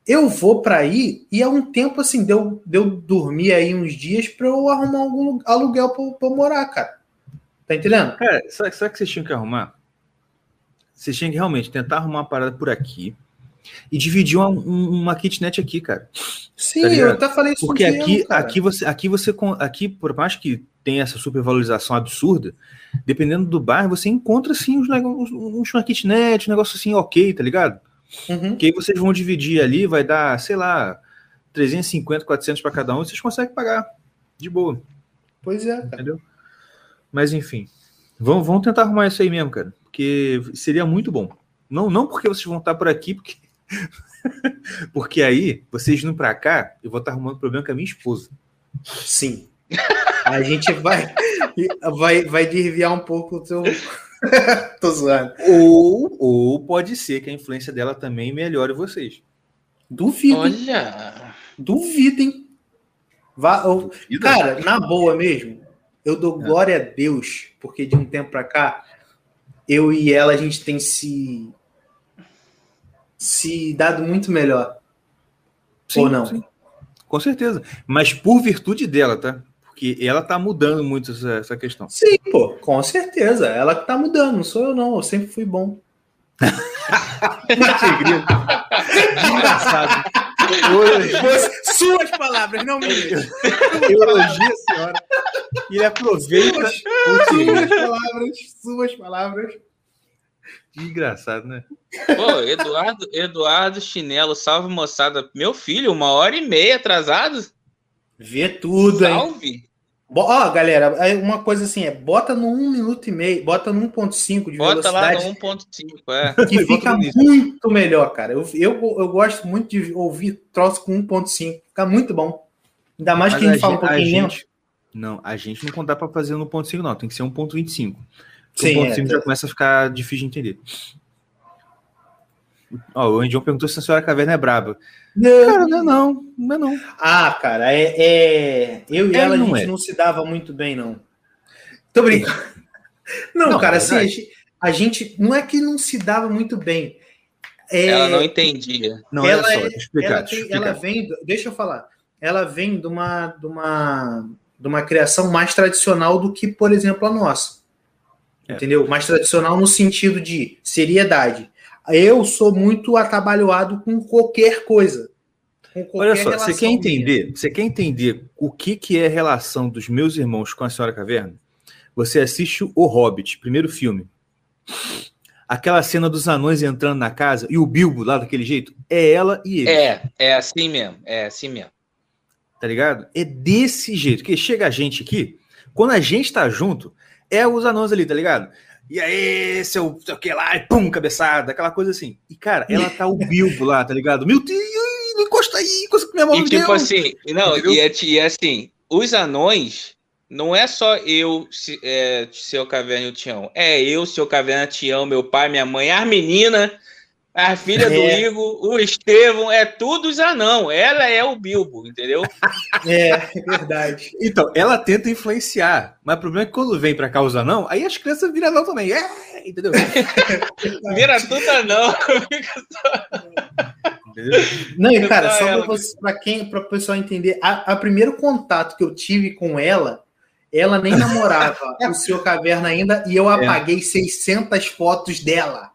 eu vou para aí e é um tempo assim, deu, deu dormir aí uns dias para eu arrumar algum aluguel para eu morar, cara. Tá entendendo? Cara, sabe, sabe que vocês tinham que arrumar? Vocês tinham que realmente tentar arrumar uma parada por aqui e dividir uma, uma kitnet aqui, cara. Sim, tá eu até falei isso Porque aqui, aqui você, aqui você, aqui por mais que tenha essa supervalorização absurda, dependendo do bairro, você encontra assim uns negócios, uma kitnet, um negócio assim ok, tá ligado? Uhum. Que aí vocês vão dividir ali, vai dar, sei lá, 350, 400 para cada um, e vocês conseguem pagar de boa. Pois é. Entendeu? Mas enfim, vamos, vamos tentar arrumar isso aí mesmo, cara, porque seria muito bom. Não, não porque vocês vão estar por aqui, porque porque aí, vocês indo para cá, eu vou estar arrumando problema com a minha esposa. Sim. A gente vai vai vai desviar um pouco o seu Tô zoando. Ou, ou pode ser que a influência dela também melhore vocês. Duvido. Olha. Duvidem. Vá, eu, cara, na boa mesmo, eu dou é. glória a Deus, porque de um tempo pra cá, eu e ela, a gente tem se se dado muito melhor. Sim, Ou não? Sim. Com certeza. Mas por virtude dela, tá? Porque ela tá mudando muito essa, essa questão. Sim, pô, com certeza. Ela que tá mudando, não sou eu, não. Eu sempre fui bom. Engraçado. Suas palavras, não minhas. Eu elogio a senhora. E ele aproveita. Suas palavras, suas palavras. Engraçado, né? Pô, Eduardo, Eduardo Chinelo, salve moçada. Meu filho, uma hora e meia atrasado. Vê tudo, salve. hein? Ó, oh, galera, uma coisa assim, é bota no 1 minuto e meio, bota no 1.5 de bota velocidade. Bota lá no 1.5, é. Que fica muito melhor, cara. Eu, eu, eu gosto muito de ouvir troço com 1.5, fica muito bom. Ainda mais Mas que a gente fala um pouquinho menos. Não, a gente não contar para fazer no 1.5 não, tem que ser 1.25. Sim, 1.5 é, já começa a ficar difícil de entender. Ó, o Andion perguntou se a senhora caverna é braba. Não, cara, não é não, não é não. Ah, cara, é, é... eu e é, ela a gente é. não se dava muito bem, não. Tô brincando. Não, não cara, assim, a gente, a gente, não é que não se dava muito bem. É... Ela não entendia. Não, ela, só, explicar, ela, tem, ela vem, deixa eu falar, ela vem de uma, de uma, de uma criação mais tradicional do que, por exemplo, a nossa. É. Entendeu? Mais tradicional no sentido de seriedade eu sou muito atabalhoado com qualquer coisa. Com qualquer Olha só, você quer entender? Minha. Você quer entender o que, que é a relação dos meus irmãos com a Senhora Caverna? Você assiste O Hobbit, primeiro filme. Aquela cena dos anões entrando na casa e o Bilbo lá daquele jeito, é ela e ele. É, é assim mesmo, é assim mesmo. Tá ligado? É desse jeito. Que chega a gente aqui, quando a gente tá junto, é os anões ali, tá ligado? E aí, seu, seu que lá, e pum, cabeçada, aquela coisa assim. E, cara, ela tá o Bilbo lá, tá ligado? Meu Deus, não encosta aí, encosta com minha mão. E tipo Deus. assim, não, e é, e é, assim, os anões, não é só eu, é, seu caverna e o Tião. É eu, seu caverna, Tião, meu pai, minha mãe, as meninas a filha é. do Igor, o Estevão, é tudo os anão. Ela é o Bilbo, entendeu? É, é verdade. Então, ela tenta influenciar, mas o problema é que quando vem pra cá os anão, aí as crianças viram anão também. É, entendeu? Vira tudo anão. Não, e cara, só pra, você, pra quem, pra o pessoal entender, a, a primeiro contato que eu tive com ela, ela nem namorava o seu caverna ainda e eu é. apaguei é. 600 fotos dela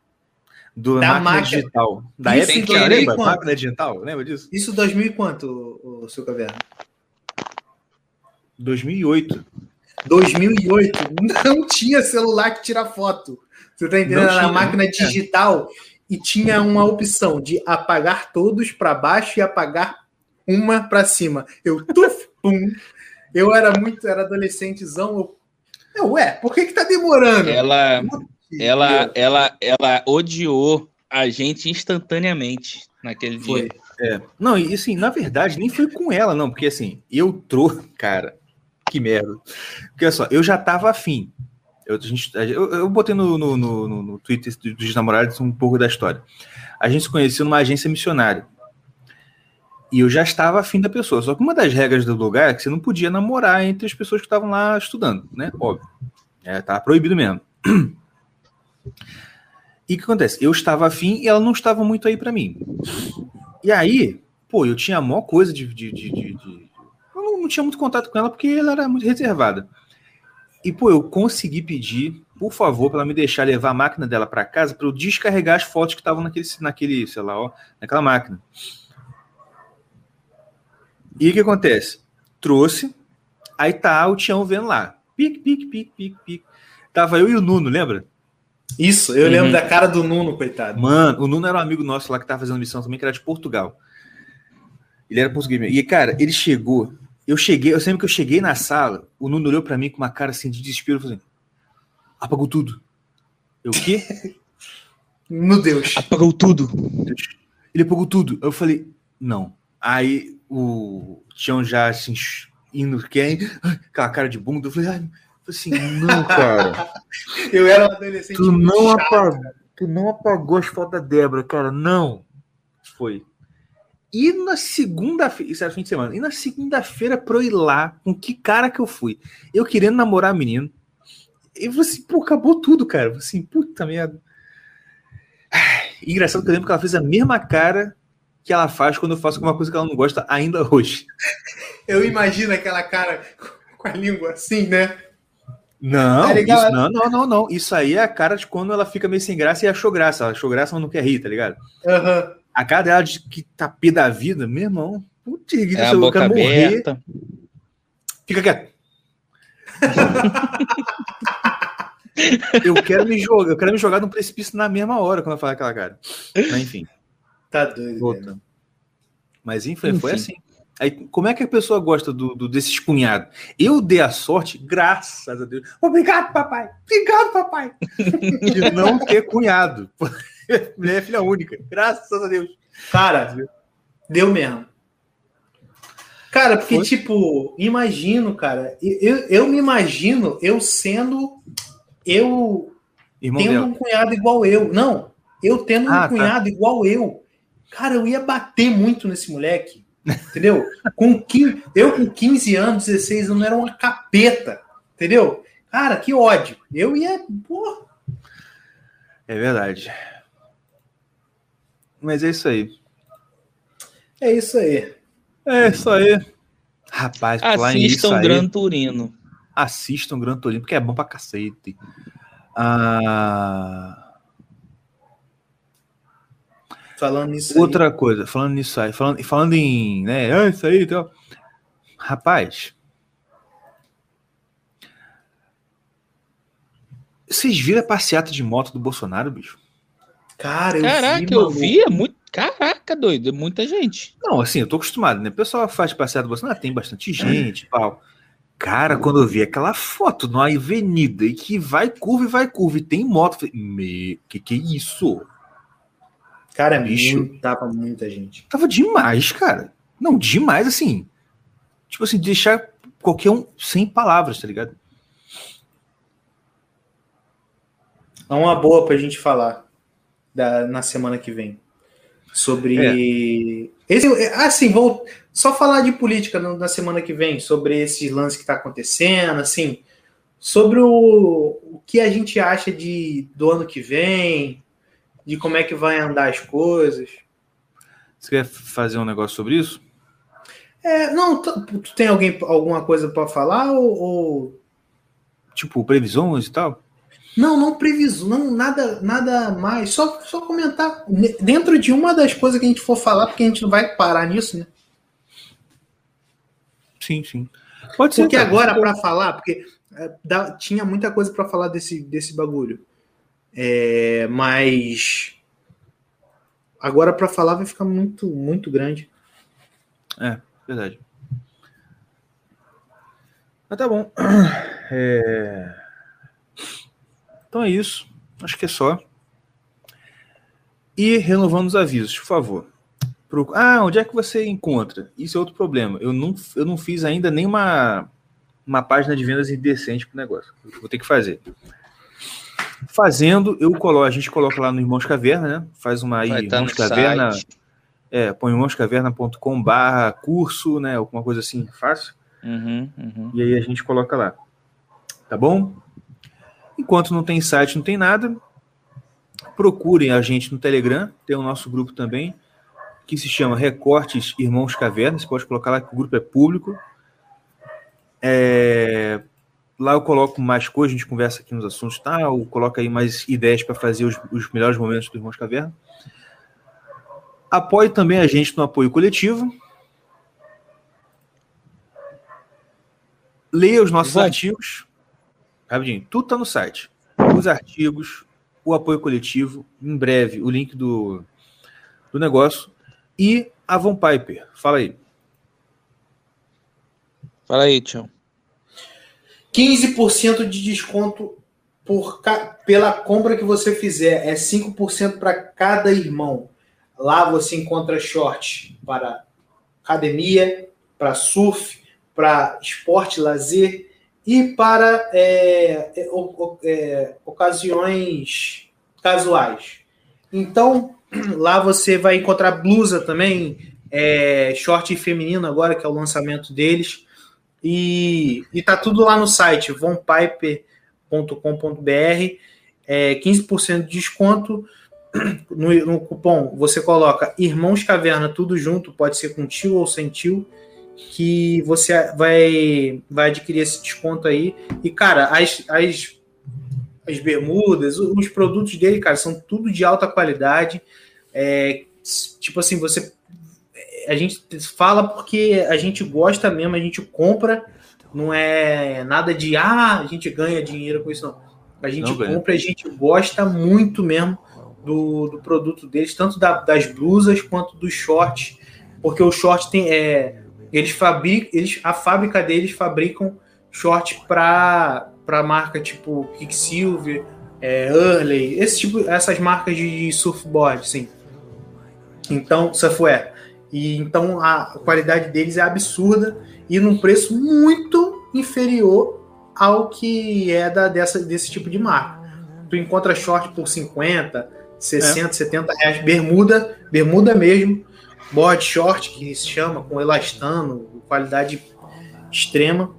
do da máquina, máquina digital. Da Isso época, que lembra? Máquina digital, lembra disso? Isso 2000 e quanto, o, o seu caverna? 2008. 2008 não tinha celular que tira foto. Você tá entendendo? Era máquina digital e tinha uma opção de apagar todos para baixo e apagar uma para cima. Eu tuf, pum. Eu era muito, era adolescentezão. Eu, eu, ué, por que que tá demorando? Ela, ela, ela, ela odiou a gente instantaneamente naquele foi. dia. É. Não, e assim, na verdade, nem foi com ela, não, porque assim, eu trouxe, cara, que merda. Porque olha só, eu já tava afim. Eu, a gente, eu, eu botei no, no, no, no Twitter dos namorados um pouco da história. A gente se conheceu numa agência missionária. E eu já estava afim da pessoa. Só que uma das regras do lugar é que você não podia namorar entre as pessoas que estavam lá estudando, né? Óbvio. É, tá proibido mesmo. E o que acontece? Eu estava afim e ela não estava muito aí para mim. E aí, pô, eu tinha a maior coisa de. de, de, de, de... Eu não, não, tinha muito contato com ela porque ela era muito reservada. E, pô, eu consegui pedir, por favor, para ela me deixar levar a máquina dela para casa para eu descarregar as fotos que estavam naquele, naquele, sei lá, ó, naquela máquina. E o que acontece? Trouxe, aí tá o Tião vendo lá. Pique, pique, pique, pique, pique. Tava eu e o Nuno, lembra? Isso, eu uhum. lembro da cara do Nuno, coitado. Mano, o Nuno era um amigo nosso lá que tava fazendo missão também, que era de Portugal. Ele era português E, cara, ele chegou. Eu cheguei, eu sempre que eu cheguei na sala, o Nuno olhou para mim com uma cara assim de desespero, falando: apagou tudo. Eu, o quê? Meu Deus. Apagou tudo. Ele apagou tudo. Eu falei, não. Aí o Tião já assim, indo, quem? Aquela cara de bunda. Eu falei, ai, assim, não, cara. eu era um adolescente. Tu não, chato, apagou, tu não apagou as fotos da Débora, cara, não. Foi. E na segunda-feira, isso era fim de semana, e na segunda-feira pra eu ir lá, com que cara que eu fui? Eu querendo namorar a menino. E você, pô, acabou tudo, cara. Assim, puta merda. engraçado que eu lembro que ela fez a mesma cara que ela faz quando eu faço alguma coisa que ela não gosta ainda hoje. Eu imagino aquela cara com a língua assim, né? Não, tá isso, não, não, não, não. Isso aí é a cara de quando ela fica meio sem graça e achou graça. Ela achou graça, mas não quer rir, tá ligado? Uhum. A cara dela de que tá pé da vida, meu irmão. Putz, é eu quero morrer. Fica quieto. eu quero me jogar, eu quero me jogar num precipício na mesma hora quando eu falar aquela cara. Mas enfim. Tá doido. Mas enfim, enfim, foi assim. Aí, como é que a pessoa gosta do, do, desses cunhados? Eu dei a sorte, graças a Deus. Obrigado, papai. Obrigado, papai. de não ter cunhado. Mulher é filha única. Graças a Deus. Cara, deu mesmo. Cara, porque, Foi? tipo, imagino, cara. Eu, eu me imagino eu sendo. Eu Irmão tendo dela. um cunhado igual eu. Não, eu tendo ah, um tá. cunhado igual eu. Cara, eu ia bater muito nesse moleque. Entendeu? com 15, eu com 15 anos, 16 anos, era uma capeta. Entendeu? Cara, que ódio. Eu ia. Porra. É verdade. Mas é isso aí. É isso aí. É isso aí. Rapaz, assistam Gran Turino. Assistam Gran Turino, porque é bom pra cacete. Ah... Falando nisso Outra aí. coisa, falando nisso aí, falando, falando em, né, é isso aí, então. Rapaz, vocês viram a passeata de moto do Bolsonaro, bicho? Cara, eu Caraca, vi, eu vi, é muito. Caraca, doido, é muita gente. Não, assim, eu tô acostumado, né? O pessoal faz passeata do Bolsonaro, tem bastante gente pau. Cara, quando eu vi aquela foto numa avenida e que vai curva e vai curva e tem moto, falei, me, que que é isso? Cara, bicho, muito, tava muita gente. Tava demais, cara. Não, demais, assim. Tipo assim, deixar qualquer um sem palavras, tá ligado? É uma boa pra gente falar da, na semana que vem. Sobre. É. Esse, assim, vou só falar de política na semana que vem, sobre esse lance que tá acontecendo, assim, sobre o, o que a gente acha de, do ano que vem, de como é que vai andar as coisas. Você quer fazer um negócio sobre isso? É, não, tu, tu tem alguém, alguma coisa para falar ou, ou, Tipo, previsões e tal? Não, não previsão, não, nada, nada mais. Só, só comentar dentro de uma das coisas que a gente for falar, porque a gente não vai parar nisso, né? Sim, sim. Pode ser. Porque agora, para falar, porque é, dá, tinha muita coisa para falar desse, desse bagulho. É, mas agora para falar vai ficar muito, muito grande. É, verdade. Mas tá bom. É... Então é isso. Acho que é só. E renovando os avisos, por favor. Pro... Ah, onde é que você encontra? Isso é outro problema. Eu não, eu não fiz ainda nenhuma uma página de vendas indecente para o negócio. Vou ter que fazer. Fazendo, eu coloco, a gente coloca lá no Irmãos Caverna, né? Faz uma aí, Irmãos Caverna. É, põe irmãoscaverna.com barra curso, né? Alguma coisa assim, fácil. Uhum, uhum. E aí a gente coloca lá. Tá bom? Enquanto não tem site, não tem nada. Procurem a gente no Telegram, tem o nosso grupo também. que se chama Recortes Irmãos Caverna. Você pode colocar lá que o grupo é público. É, lá eu coloco mais coisas, a gente conversa aqui nos assuntos, tá? Eu coloco aí mais ideias para fazer os, os, melhores momentos do Irmãos Caverna. Apoie também a gente no apoio coletivo. Leia os nossos artigos. Rapidinho, tudo está no site. Os artigos, o apoio coletivo, em breve, o link do, do negócio. E a Von Piper. Fala aí. Fala aí, Tião. 15% de desconto por, pela compra que você fizer. É 5% para cada irmão. Lá você encontra short para academia, para surf, para esporte, lazer e para é, é, é, ocasiões casuais. Então, lá você vai encontrar blusa também, é, short feminino agora, que é o lançamento deles. E, e tá tudo lá no site, vonpiper.com.br, é, 15% de desconto. No, no, cupom você coloca Irmãos Caverna, tudo junto, pode ser com tio ou sem tio, que você vai, vai adquirir esse desconto aí. E, cara, as, as, as bermudas, os produtos dele, cara, são tudo de alta qualidade. É, tipo assim, você. A gente fala porque a gente gosta mesmo, a gente compra, não é nada de ah, a gente ganha dinheiro com isso, não. A gente não compra e a gente gosta muito mesmo do, do produto deles, tanto da, das blusas quanto dos shorts, porque o short tem. É, eles fabricam, eles, a fábrica deles fabricam short para para marca tipo Quicksilver, é, Early, esse tipo, essas marcas de surfboard, sim. Então, surfwear. E então a qualidade deles é absurda e num preço muito inferior ao que é da dessa desse tipo de marca. Tu encontra short por 50, 60, é. 70 reais, bermuda, bermuda mesmo, board short, que se chama, com elastano, qualidade extrema.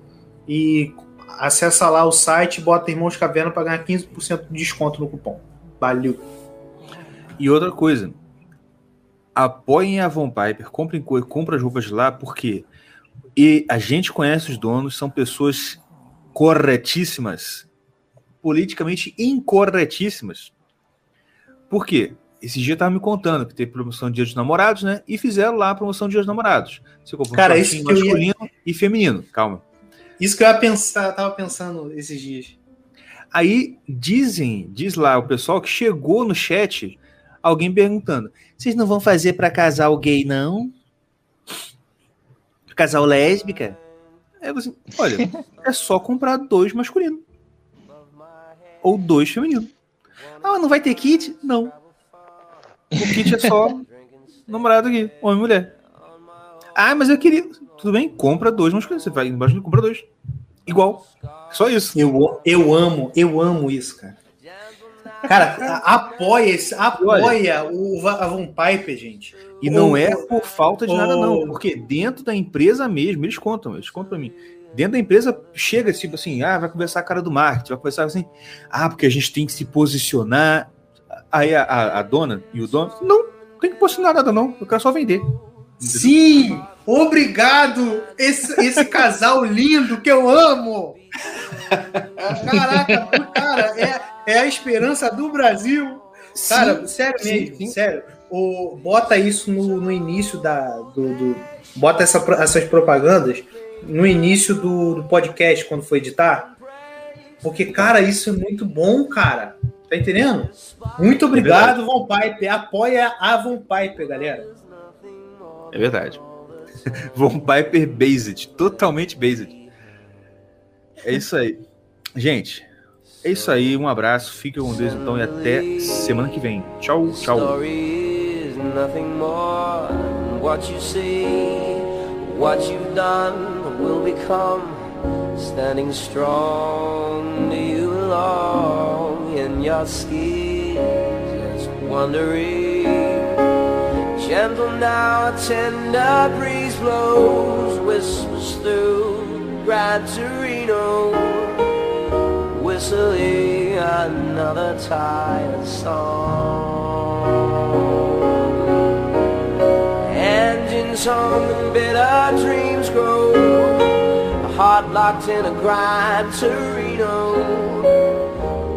E acessa lá o site, bota Irmãos Caverna para ganhar 15% de desconto no cupom. Valeu! E outra coisa, apoiem a Von Piper, comprem comprem as roupas lá, porque e a gente conhece os donos, são pessoas corretíssimas, politicamente incorretíssimas. Por quê? Esse dia tava me contando que teve promoção de Dia dos Namorados, né? E fizeram lá a promoção de Dia dos Namorados. Você comprou Cara, isso masculino ia... e feminino. Calma. Isso que eu ia pensar, tava pensando esses dias. Aí dizem, diz lá o pessoal que chegou no chat alguém perguntando: "Vocês não vão fazer para casal gay não? Casal lésbica?" Aí você, olha, é só comprar dois masculinos. Ou dois femininos. Ah, não vai ter kit? Não. O kit é só namorado aqui, homem e mulher. Ah, mas eu queria. Tudo bem, compra dois masculinos. Você vai embaixo e compra dois. Igual. Só isso. Eu, eu amo, eu amo isso, cara. Cara, apoia, apoia o Avon Piper, gente. E não o, é por falta de o, nada, não. Porque dentro da empresa mesmo, eles contam, eles contam pra mim. Dentro da empresa chega tipo assim, ah, vai conversar a cara do marketing, vai conversar assim, ah, porque a gente tem que se posicionar. Aí a, a, a dona e o dono, não, não tem que posicionar nada, não. Eu quero só vender. Sim! Obrigado! Esse, esse casal lindo que eu amo! Caraca, cara, é, é a esperança do Brasil. Cara, sim, sério sim, mesmo, sim. sério. O, bota isso no, no início da. Do, do bota essa, essas propagandas no início do, do podcast, quando for editar. Porque, cara, isso é muito bom, cara. Tá entendendo? Muito obrigado, é Von Piper. Apoia a Von Piper, galera. É verdade. Von Piper Based. Totalmente based. É isso aí. Gente, é isso aí. Um abraço. Fique com Deus então e até semana que vem. Tchau, tchau. What you've done will become standing strong. Do you belong in your skis? Just wondering. Gentle now, a tender breeze blows, whispers through Torino, whistling another tired song. tongue and bitter dreams grow. A heart locked in a grind Torino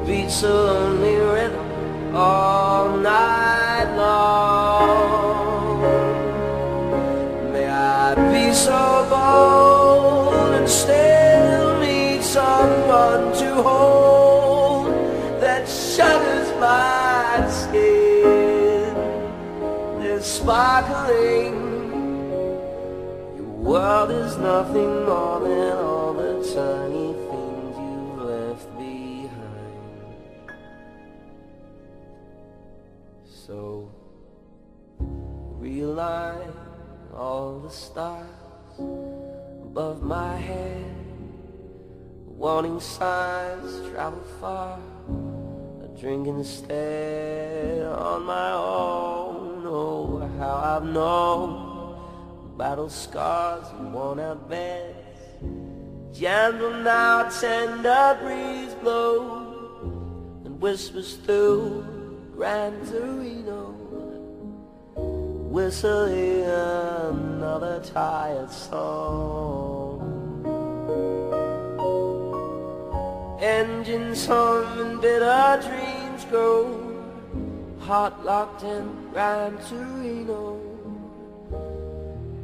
beats a lonely rhythm all night long. May I be so bold and still someone to hold that shudders my skin. There's sparkling your world is nothing more than all the tiny things you've left behind. So realign all the stars above my head. Warning signs travel far. A drink instead on my own. Oh, how I've known battle scars and worn out beds. Gentle now, tender breeze blows and whispers through Gran Torino, whistling another tired song. Engines hum and bitter dreams grow, heart locked in Gran Torino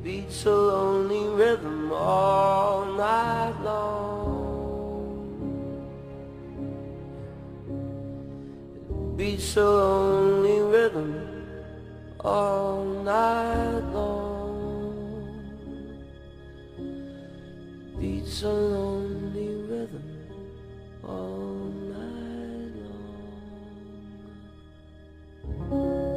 beats a lonely rhythm all night long. Beats a lonely rhythm all night long. Beats a lonely rhythm all night long.